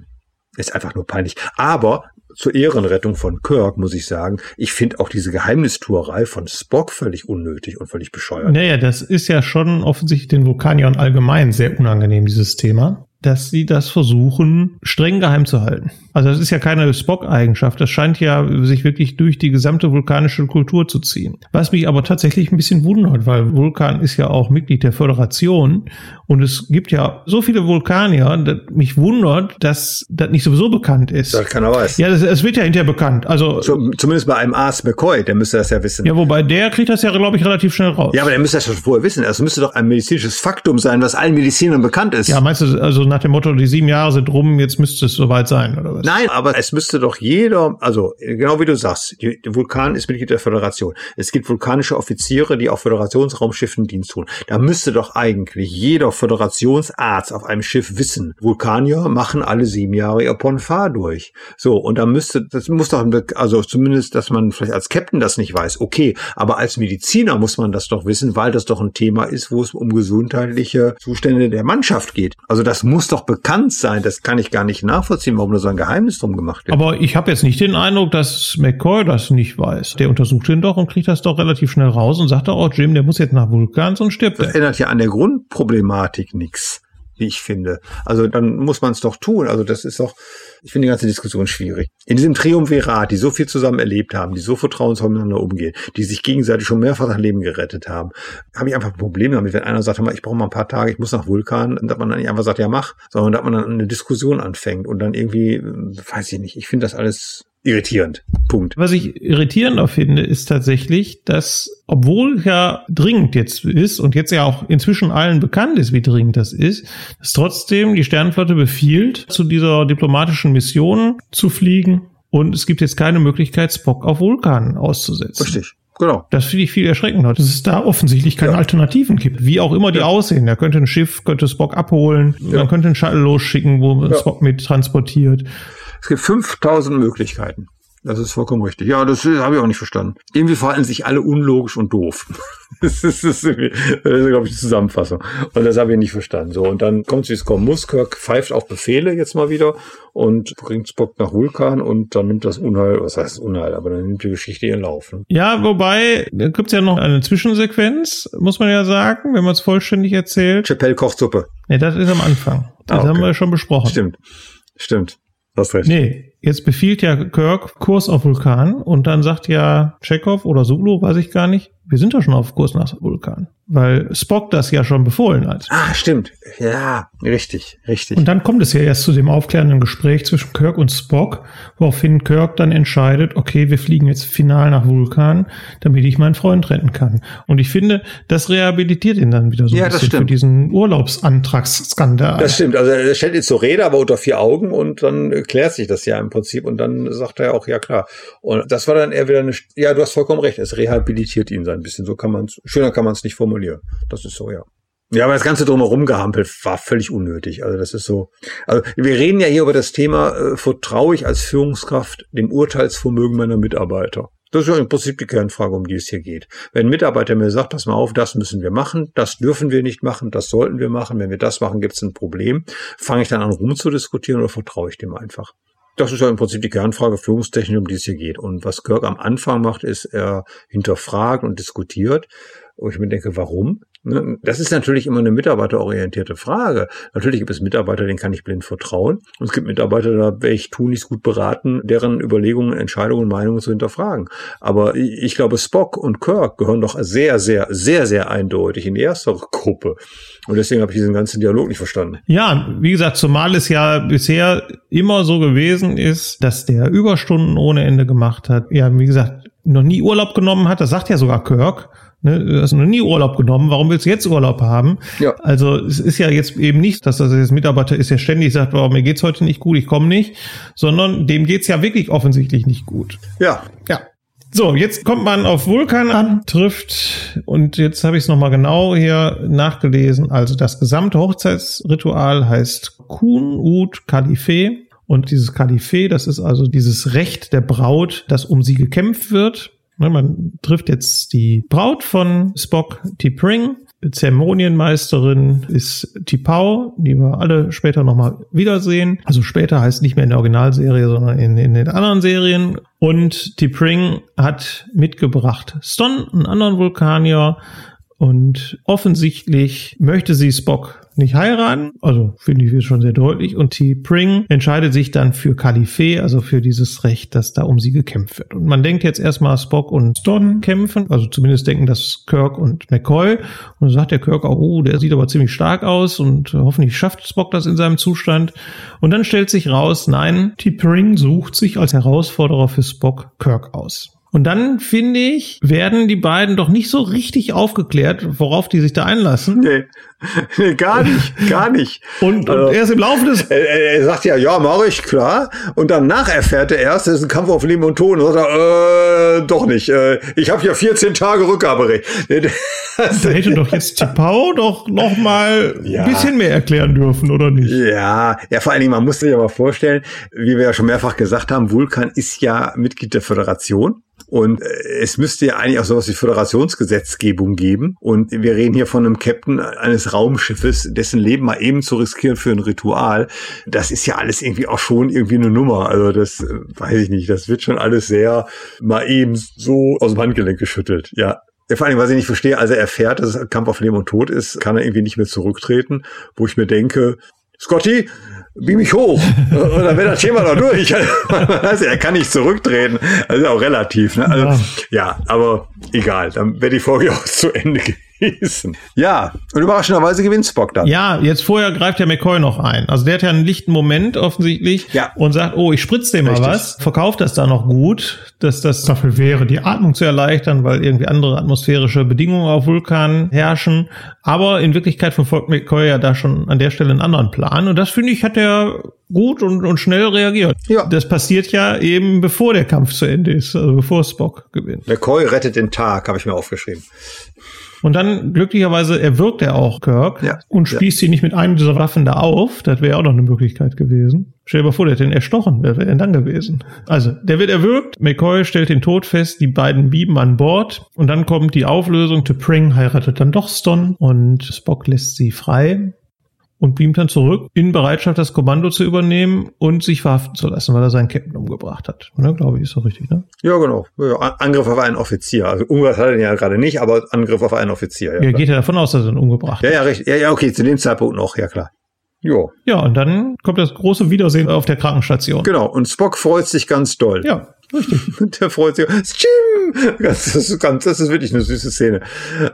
Ist einfach nur peinlich. Aber zur Ehrenrettung von Kirk muss ich sagen, ich finde auch diese Geheimnistuerei von Spock völlig unnötig und völlig bescheuert. Naja, das ist ja schon offensichtlich den Vulkaniern allgemein sehr unangenehm, dieses Thema dass sie das versuchen, streng geheim zu halten. Also das ist ja keine Spock-Eigenschaft. Das scheint ja sich wirklich durch die gesamte vulkanische Kultur zu ziehen. Was mich aber tatsächlich ein bisschen wundert, weil Vulkan ist ja auch Mitglied der Föderation und es gibt ja so viele Vulkanier, dass mich wundert, dass das nicht sowieso bekannt ist. Das keiner weiß. Ja, es wird ja hinterher bekannt. Also zumindest bei einem Ars McCoy, der müsste das ja wissen. Ja, wobei der kriegt das ja, glaube ich, relativ schnell raus. Ja, aber der müsste das schon vorher wissen. Also müsste doch ein medizinisches Faktum sein, was allen Medizinern bekannt ist. Ja, meinst du, also nach dem Motto, die sieben Jahre sind rum, jetzt müsste es soweit sein, oder was? Nein, aber es müsste doch jeder, also genau wie du sagst, die, der Vulkan ist Mitglied der Föderation. Es gibt vulkanische Offiziere, die auf Föderationsraumschiffen Dienst tun. Da müsste doch eigentlich jeder Föderationsarzt auf einem Schiff wissen, Vulkanier machen alle sieben Jahre ihr Ponfar durch. So, und da müsste, das muss doch, also zumindest, dass man vielleicht als Captain das nicht weiß, okay, aber als Mediziner muss man das doch wissen, weil das doch ein Thema ist, wo es um gesundheitliche Zustände der Mannschaft geht. Also das muss doch bekannt sein. Das kann ich gar nicht nachvollziehen, warum da so ein Geheimnis drum gemacht wird. Aber ich habe jetzt nicht den Eindruck, dass McCoy das nicht weiß. Der untersucht ihn doch und kriegt das doch relativ schnell raus und sagt doch, oh Jim, der muss jetzt nach Vulkan, sonst stirbt Das er. ändert ja an der Grundproblematik nichts, wie ich finde. Also dann muss man es doch tun. Also das ist doch, ich finde die ganze Diskussion schwierig. In diesem Triumvirat, die so viel zusammen erlebt haben, die so vertrauensvoll miteinander umgehen, die sich gegenseitig schon mehrfach das Leben gerettet haben, habe ich einfach ein Problem damit, wenn einer sagt, ich brauche mal ein paar Tage, ich muss nach Vulkan, dass man dann nicht einfach sagt, ja mach, sondern dass man dann eine Diskussion anfängt und dann irgendwie, weiß ich nicht, ich finde das alles irritierend. Punkt. Was ich irritierender finde, ist tatsächlich, dass, obwohl ja dringend jetzt ist und jetzt ja auch inzwischen allen bekannt ist, wie dringend das ist, dass trotzdem die Sternenflotte befiehlt, zu dieser diplomatischen Mission zu fliegen und es gibt jetzt keine Möglichkeit, Spock auf Vulkan auszusetzen. Richtig. Genau. Das finde ich viel erschreckender, dass es da offensichtlich keine Ja. Alternativen gibt. Wie auch immer die Ja. aussehen. Er könnte ein Schiff, könnte Spock abholen, Ja. man könnte einen Shuttle losschicken, wo. Spock mit transportiert. Es gibt 5000 Möglichkeiten. Das ist vollkommen richtig. Ja, das habe ich auch nicht verstanden. Irgendwie verhalten sich alle unlogisch und doof. Das ist, das ist, glaube ich, die Zusammenfassung. Und das habe ich nicht verstanden. So, und dann kommt es, wie es kommen muss. Kirk pfeift auf Befehle jetzt mal wieder und bringt Spock nach Vulkan und dann nimmt das Unheil, was heißt Unheil, aber dann nimmt die Geschichte ihren Lauf. Ne? Ja, wobei, da gibt's ja noch eine Zwischensequenz, muss man ja sagen, wenn man es vollständig erzählt. Chappelle kocht Suppe. Nee, das ist am Anfang. Das Ah, okay. haben wir schon besprochen. Stimmt. Stimmt. Hast recht. Nee, jetzt befiehlt ja Kirk Kurs auf Vulkan und dann sagt ja Chekhov oder Sulu, weiß ich gar nicht, wir sind ja schon auf Kurs nach Vulkan, weil Spock das ja schon befohlen hat. Ah, stimmt. Ja, richtig, richtig. Und dann kommt es ja erst zu dem aufklärenden Gespräch zwischen Kirk und Spock, woraufhin Kirk dann entscheidet, okay, wir fliegen jetzt final nach Vulkan, damit ich meinen Freund retten kann. Und ich finde, das rehabilitiert ihn dann wieder so Ja, ein das bisschen für diesen Urlaubsantragsskandal. Das stimmt. Also er stellt ihn zur Rede, aber unter vier Augen und dann klärt sich das ja im Prinzip und dann sagt er auch, ja klar. Und das war dann eher wieder eine, ja, du hast vollkommen recht, es rehabilitiert ihn so ein bisschen. So kann man es, schöner kann man es nicht formulieren. Das ist so, ja. Ja, aber das ganze drumherum gehampelt war völlig unnötig. Also das ist so. Also wir reden ja hier über das Thema, äh, vertraue ich als Führungskraft dem Urteilsvermögen meiner Mitarbeiter? Das ist ja im Prinzip die Kernfrage, um die es hier geht. Wenn ein Mitarbeiter mir sagt, pass mal auf, das müssen wir machen, das dürfen wir nicht machen, das sollten wir machen, wenn wir das machen, gibt es ein Problem, fange ich dann an rumzudiskutieren oder vertraue ich dem einfach? Das ist ja im Prinzip die Kernfrage Führungstechnik, um die es hier geht. Und was Kirk am Anfang macht, ist, er hinterfragt und diskutiert. Und ich mir denke, warum? Ne? Das ist natürlich immer eine mitarbeiterorientierte Frage. Natürlich gibt es Mitarbeiter, denen kann ich blind vertrauen. Und es gibt Mitarbeiter, da wäre ich tunlichst gut beraten, deren Überlegungen, Entscheidungen, Meinungen zu hinterfragen. Aber ich ich glaube, Spock und Kirk gehören doch sehr, sehr, sehr, sehr eindeutig in die erste Gruppe. Und deswegen habe ich diesen ganzen Dialog nicht verstanden. Ja, wie gesagt, zumal es ja bisher immer so gewesen ist, dass der Überstunden ohne Ende gemacht hat. Ja, wie gesagt, noch nie Urlaub genommen hat. Das sagt ja sogar Kirk. Ne, du hast noch nie Urlaub genommen. Warum willst du jetzt Urlaub haben? Ja. Also es ist ja jetzt eben nicht, dass das jetzt Mitarbeiter ist, der ständig sagt, oh, mir geht's heute nicht gut, ich komme nicht, sondern dem geht's ja wirklich offensichtlich nicht gut. Ja, Ja. So, jetzt kommt man auf Vulkan an, trifft, und jetzt habe ich es nochmal genau hier nachgelesen. Also das gesamte Hochzeitsritual heißt Kun Ut Kalife. Und dieses Kalife, das ist also dieses Recht der Braut, dass um sie gekämpft wird. Ne, Man trifft jetzt die Braut von Spock, T'Pring. Zeremonienmeisterin ist T'Pau, die wir alle später nochmal wiedersehen. Also später heißt nicht mehr in der Originalserie, sondern in, in den anderen Serien. Und T'Pring hat mitgebracht Ston, einen anderen Vulkanier. Und offensichtlich möchte sie Spock nicht heiraten, also finde ich schon sehr deutlich. Und T. Pring entscheidet sich dann für Kalife, also für dieses Recht, dass da um sie gekämpft wird. Und man denkt jetzt erstmal Spock und Ston kämpfen, also zumindest denken das Kirk und McCoy. Und dann sagt der Kirk auch, oh, der sieht aber ziemlich stark aus und hoffentlich schafft Spock das in seinem Zustand. Und dann stellt sich raus, nein, T. Pring sucht sich als Herausforderer für Spock Kirk aus. Und dann, finde ich, werden die beiden doch nicht so richtig aufgeklärt, worauf die sich da einlassen. Nee, nee gar nicht, gar nicht. Und, Also- und erst im Laufe des Er, er, sagt ja, ja, mache ich, klar. Und danach erfährt er erst, es ist ein Kampf auf Leben und Tod. Und sagt er, äh, doch nicht. Äh, ich habe ja 14 Tage Rückgaberecht. Das- Da hätte doch jetzt Tipau doch noch mal Ja. ein bisschen mehr erklären dürfen, oder nicht? Ja, ja, vor allen Dingen, man muss sich mal vorstellen, wie wir ja schon mehrfach gesagt haben, Vulkan ist ja Mitglied der Föderation. Und äh, es müsste ja eigentlich auch sowas wie Föderationsgesetzgebung geben. Und wir reden hier von einem Captain eines Raumschiffes, dessen Leben mal eben zu riskieren für ein Ritual. Das ist ja alles irgendwie auch schon irgendwie eine Nummer. Also das äh, weiß ich nicht. Das wird schon alles sehr mal eben so aus dem Handgelenk geschüttelt. Ja. Vor allem, was ich nicht verstehe, als er erfährt, dass es Kampf auf Leben und Tod ist, kann er irgendwie nicht mehr zurücktreten, wo ich mir denke, Scotty, beam mich hoch. Und dann wäre das Thema doch durch. Also, er kann nicht zurücktreten. Also auch relativ. Ne? Also, ja. aber egal. Dann wäre die Folge auch zu Ende gewesen. Ja, und überraschenderweise gewinnt Spock dann. Ja, jetzt vorher greift der McCoy noch ein. Also der hat ja einen lichten Moment offensichtlich Ja. und sagt, oh, ich spritze dem mal was, verkauft das da noch gut, dass das dafür wäre, die Atmung zu erleichtern, weil irgendwie andere atmosphärische Bedingungen auf Vulkan herrschen. Aber in Wirklichkeit verfolgt McCoy ja da schon an der Stelle einen anderen Plan. Und das finde ich, hat er gut und, und schnell reagiert. Ja. Das passiert ja eben bevor der Kampf zu Ende ist, also bevor Spock gewinnt. McCoy rettet den Tag, habe ich mir aufgeschrieben. Und dann glücklicherweise erwürgt er auch Kirk Ja. und spießt ihn nicht mit einer dieser Waffen da auf. Das wäre auch noch eine Möglichkeit gewesen. Stell dir mal vor, der hätte ihn erstochen. Wer wäre denn dann gewesen? Also, der wird erwürgt. McCoy stellt den Tod fest. Die beiden bieben an Bord. Und dann kommt die Auflösung. T'Pring heiratet dann doch Ston und Spock lässt sie frei und beamt dann zurück in Bereitschaft, das Kommando zu übernehmen und sich verhaften zu lassen, weil er seinen Captain umgebracht hat. Ne, glaube ich, ist doch richtig, ne? Ja, genau. Ja, Angriff auf einen Offizier. Also umgebracht hat er ihn ja gerade nicht, aber Angriff auf einen Offizier. Ja, Ja, geht ja davon aus, dass er ihn umgebracht hat. ja, ja, richtig. Ja, ja, okay, zu dem Zeitpunkt noch, ja klar. Jo, Ja, und dann kommt das große Wiedersehen auf der Krankenstation. genau. Und Spock freut sich ganz doll. Ja, richtig. Der freut sich. Jim! Das ist, ganz, das ist wirklich eine süße Szene.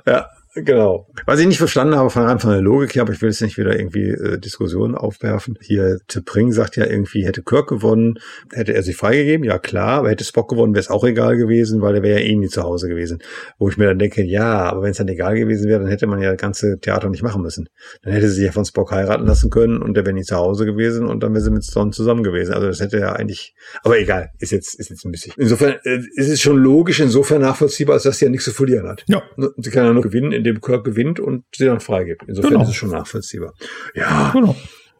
Ja, genau. Was ich nicht verstanden habe von von der Logik her, aber ich will jetzt nicht wieder irgendwie äh, Diskussionen aufwerfen. Hier, T'Pring sagt ja irgendwie, hätte Kirk gewonnen, hätte er sich freigegeben. Ja, klar. Aber hätte Spock gewonnen, wäre es auch egal gewesen, weil er wäre ja eh nie zu Hause gewesen. Wo ich mir dann denke, ja, aber wenn es dann egal gewesen wäre, dann hätte man ja das ganze Theater nicht machen müssen. Dann hätte sie sich ja von Spock heiraten lassen können und der wäre nie zu Hause gewesen und dann wäre sie mit Stone zusammen gewesen. Also das hätte ja eigentlich, aber egal, ist jetzt, ist jetzt ein bisschen. Insofern äh, ist es schon logisch, insofern nachvollziehbar, als dass sie ja nichts zu verlieren hat. Ja. Sie kann ja nur gewinnen, indem Kirk gewinnt und sie dann freigibt. Insofern Genau. ist es schon nachvollziehbar. Ja, Genau.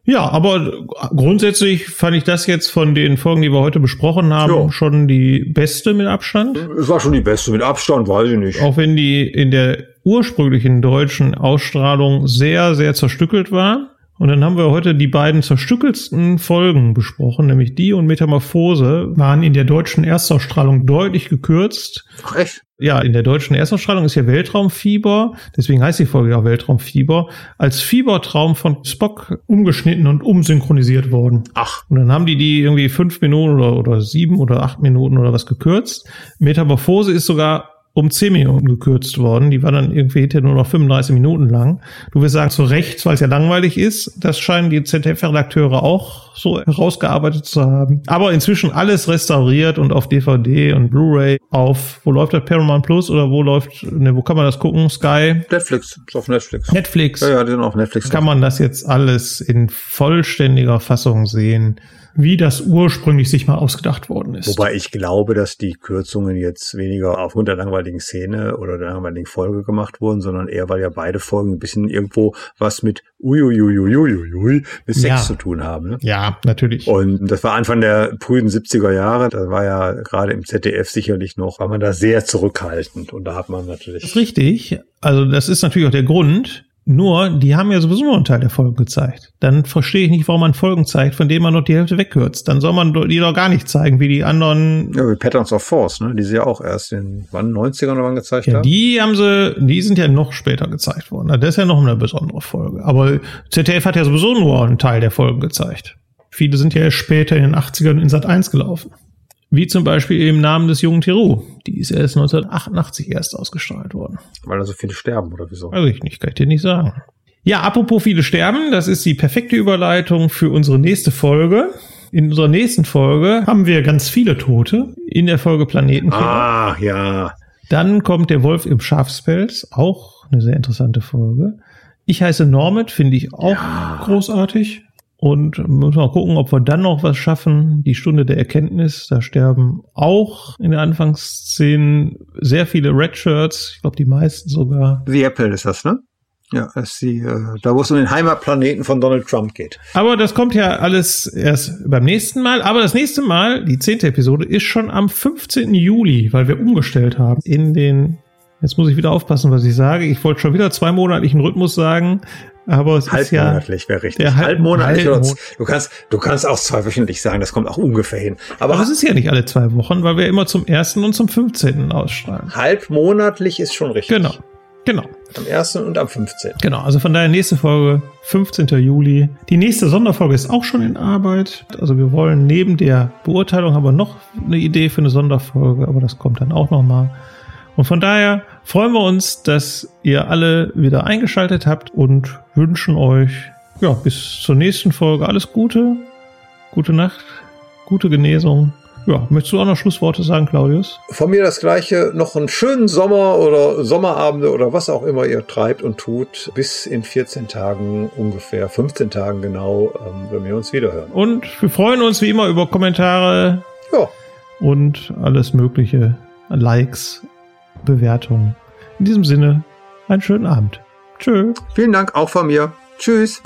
Ja, aber grundsätzlich fand ich das jetzt von den Folgen, die wir heute besprochen haben, Ja. schon die beste mit Abstand. es war schon die beste. Mit Abstand, weiß ich nicht. Auch wenn die in der ursprünglichen deutschen Ausstrahlung sehr, sehr zerstückelt war. Und dann haben wir heute die beiden zerstückelsten Folgen besprochen, nämlich die und Metamorphose waren in der deutschen Erstausstrahlung deutlich gekürzt. Ach, echt? Ja, in der deutschen Erstausstrahlung ist ja Weltraumfieber, deswegen heißt die Folge auch Weltraumfieber, als Fiebertraum von Spock umgeschnitten und umsynchronisiert worden. Ach, Und dann haben die die irgendwie fünf Minuten oder, oder sieben oder acht Minuten oder was gekürzt. Metamorphose ist sogar um zehn Minuten gekürzt worden. Die war dann irgendwie hinterher nur noch 35 Minuten lang. Du wirst sagen, zu Recht, weil es ja langweilig ist. Das scheinen die ZDF-Redakteure auch so herausgearbeitet zu haben. Aber inzwischen alles restauriert und auf DVD und Blu-ray auf, wo läuft das Paramount Plus oder wo läuft, ne, wo kann man das gucken? Sky? Netflix. Ist auf Netflix. Netflix? Ja, ja, die sind auf Netflix. kann man das jetzt alles in vollständiger Fassung sehen, wie das ursprünglich sich mal ausgedacht worden ist. Wobei ich glaube, dass die Kürzungen jetzt weniger aufgrund der langweiligen Szene oder der langweiligen Folge gemacht wurden, sondern eher, weil ja beide Folgen ein bisschen irgendwo was mit uiuiuiuiui mit Sex Ja. zu tun haben. Ne? ja, natürlich. Und das war Anfang der frühen 70er Jahre. Da war ja gerade im ZDF sicherlich noch, war man da sehr zurückhaltend. Und da hat man Das ist natürlich. richtig. Also das ist natürlich auch der Grund. Nur, die haben ja sowieso nur einen Teil der Folgen gezeigt. Dann verstehe ich nicht, warum man Folgen zeigt, von denen man noch die Hälfte wegkürzt. Dann soll man die doch gar nicht zeigen, wie die anderen. Ja, wie Patterns of Force, ne? Die sie ja auch erst in wann 90ern oder wann gezeigt Ja, haben. die haben sie, die sind ja noch später gezeigt worden. Das ist ja noch eine besondere Folge. Aber ZDF hat ja sowieso nur einen Teil der Folgen gezeigt. Viele sind ja erst später in den 80ern in Sat 1 gelaufen. Wie zum Beispiel im Namen des jungen Theroux. Die ist erst 1988 erst ausgestrahlt worden. Weil da so viele sterben oder wieso? Weiß ich nicht, kann ich dir nicht sagen. Ja, apropos viele sterben, das ist die perfekte Überleitung für unsere nächste Folge. In unserer nächsten Folge haben wir ganz viele Tote in der Folge Planetenkiller. Ah, ja. Dann kommt der Wolf im Schafspelz, auch eine sehr interessante Folge. Ich heiße Normit, finde ich auch Ja. großartig. Und müssen wir mal gucken, ob wir dann noch was schaffen. Die Stunde der Erkenntnis, da sterben auch in der Anfangsszenen sehr viele Red Shirts. Ich glaube, die meisten sogar. The Apple ist das, ne? Ja, ist die, äh, da wo es um den Heimatplaneten von Donald Trump geht. Aber das kommt ja alles erst beim nächsten Mal. Aber das nächste Mal, die zehnte Episode, ist schon am 15. Juli, weil wir umgestellt haben in den. Jetzt muss ich wieder aufpassen, was ich sage. Ich wollte schon wieder zweimonatlichen Rhythmus sagen, aber es ist ja. Halbmonatlich wäre richtig. der Halb- Halbmonatlich Halbmon- du kannst, du kannst auch zweiwöchentlich sagen, das kommt auch ungefähr hin. Aber, Aber es ist ja nicht alle zwei Wochen, weil wir immer zum ersten und zum 15. ausstrahlen. halbmonatlich ist schon richtig. Genau. Genau. Am 1. und am 15. Genau. Also von daher nächste Folge, 15. Juli. Die nächste Sonderfolge ist auch schon in Arbeit. Also wir wollen neben der Beurteilung haben wir noch eine Idee für eine Sonderfolge, aber das kommt dann auch nochmal. Und von daher freuen wir uns, dass ihr alle wieder eingeschaltet habt und wünschen euch ja bis zur nächsten Folge alles Gute, gute Nacht, gute Genesung. Ja, möchtest du auch noch Schlussworte sagen, Claudius? Von mir das gleiche, noch einen schönen Sommer oder Sommerabende oder was auch immer ihr treibt und tut, bis in 14 Tagen ungefähr, 15 Tagen genau, ähm, wenn wir uns wiederhören. Und wir freuen uns wie immer über Kommentare Ja, und alles mögliche, Likes, Bewertungen. In diesem Sinne, einen schönen Abend. Tschö. vielen Dank auch von mir. Tschüss.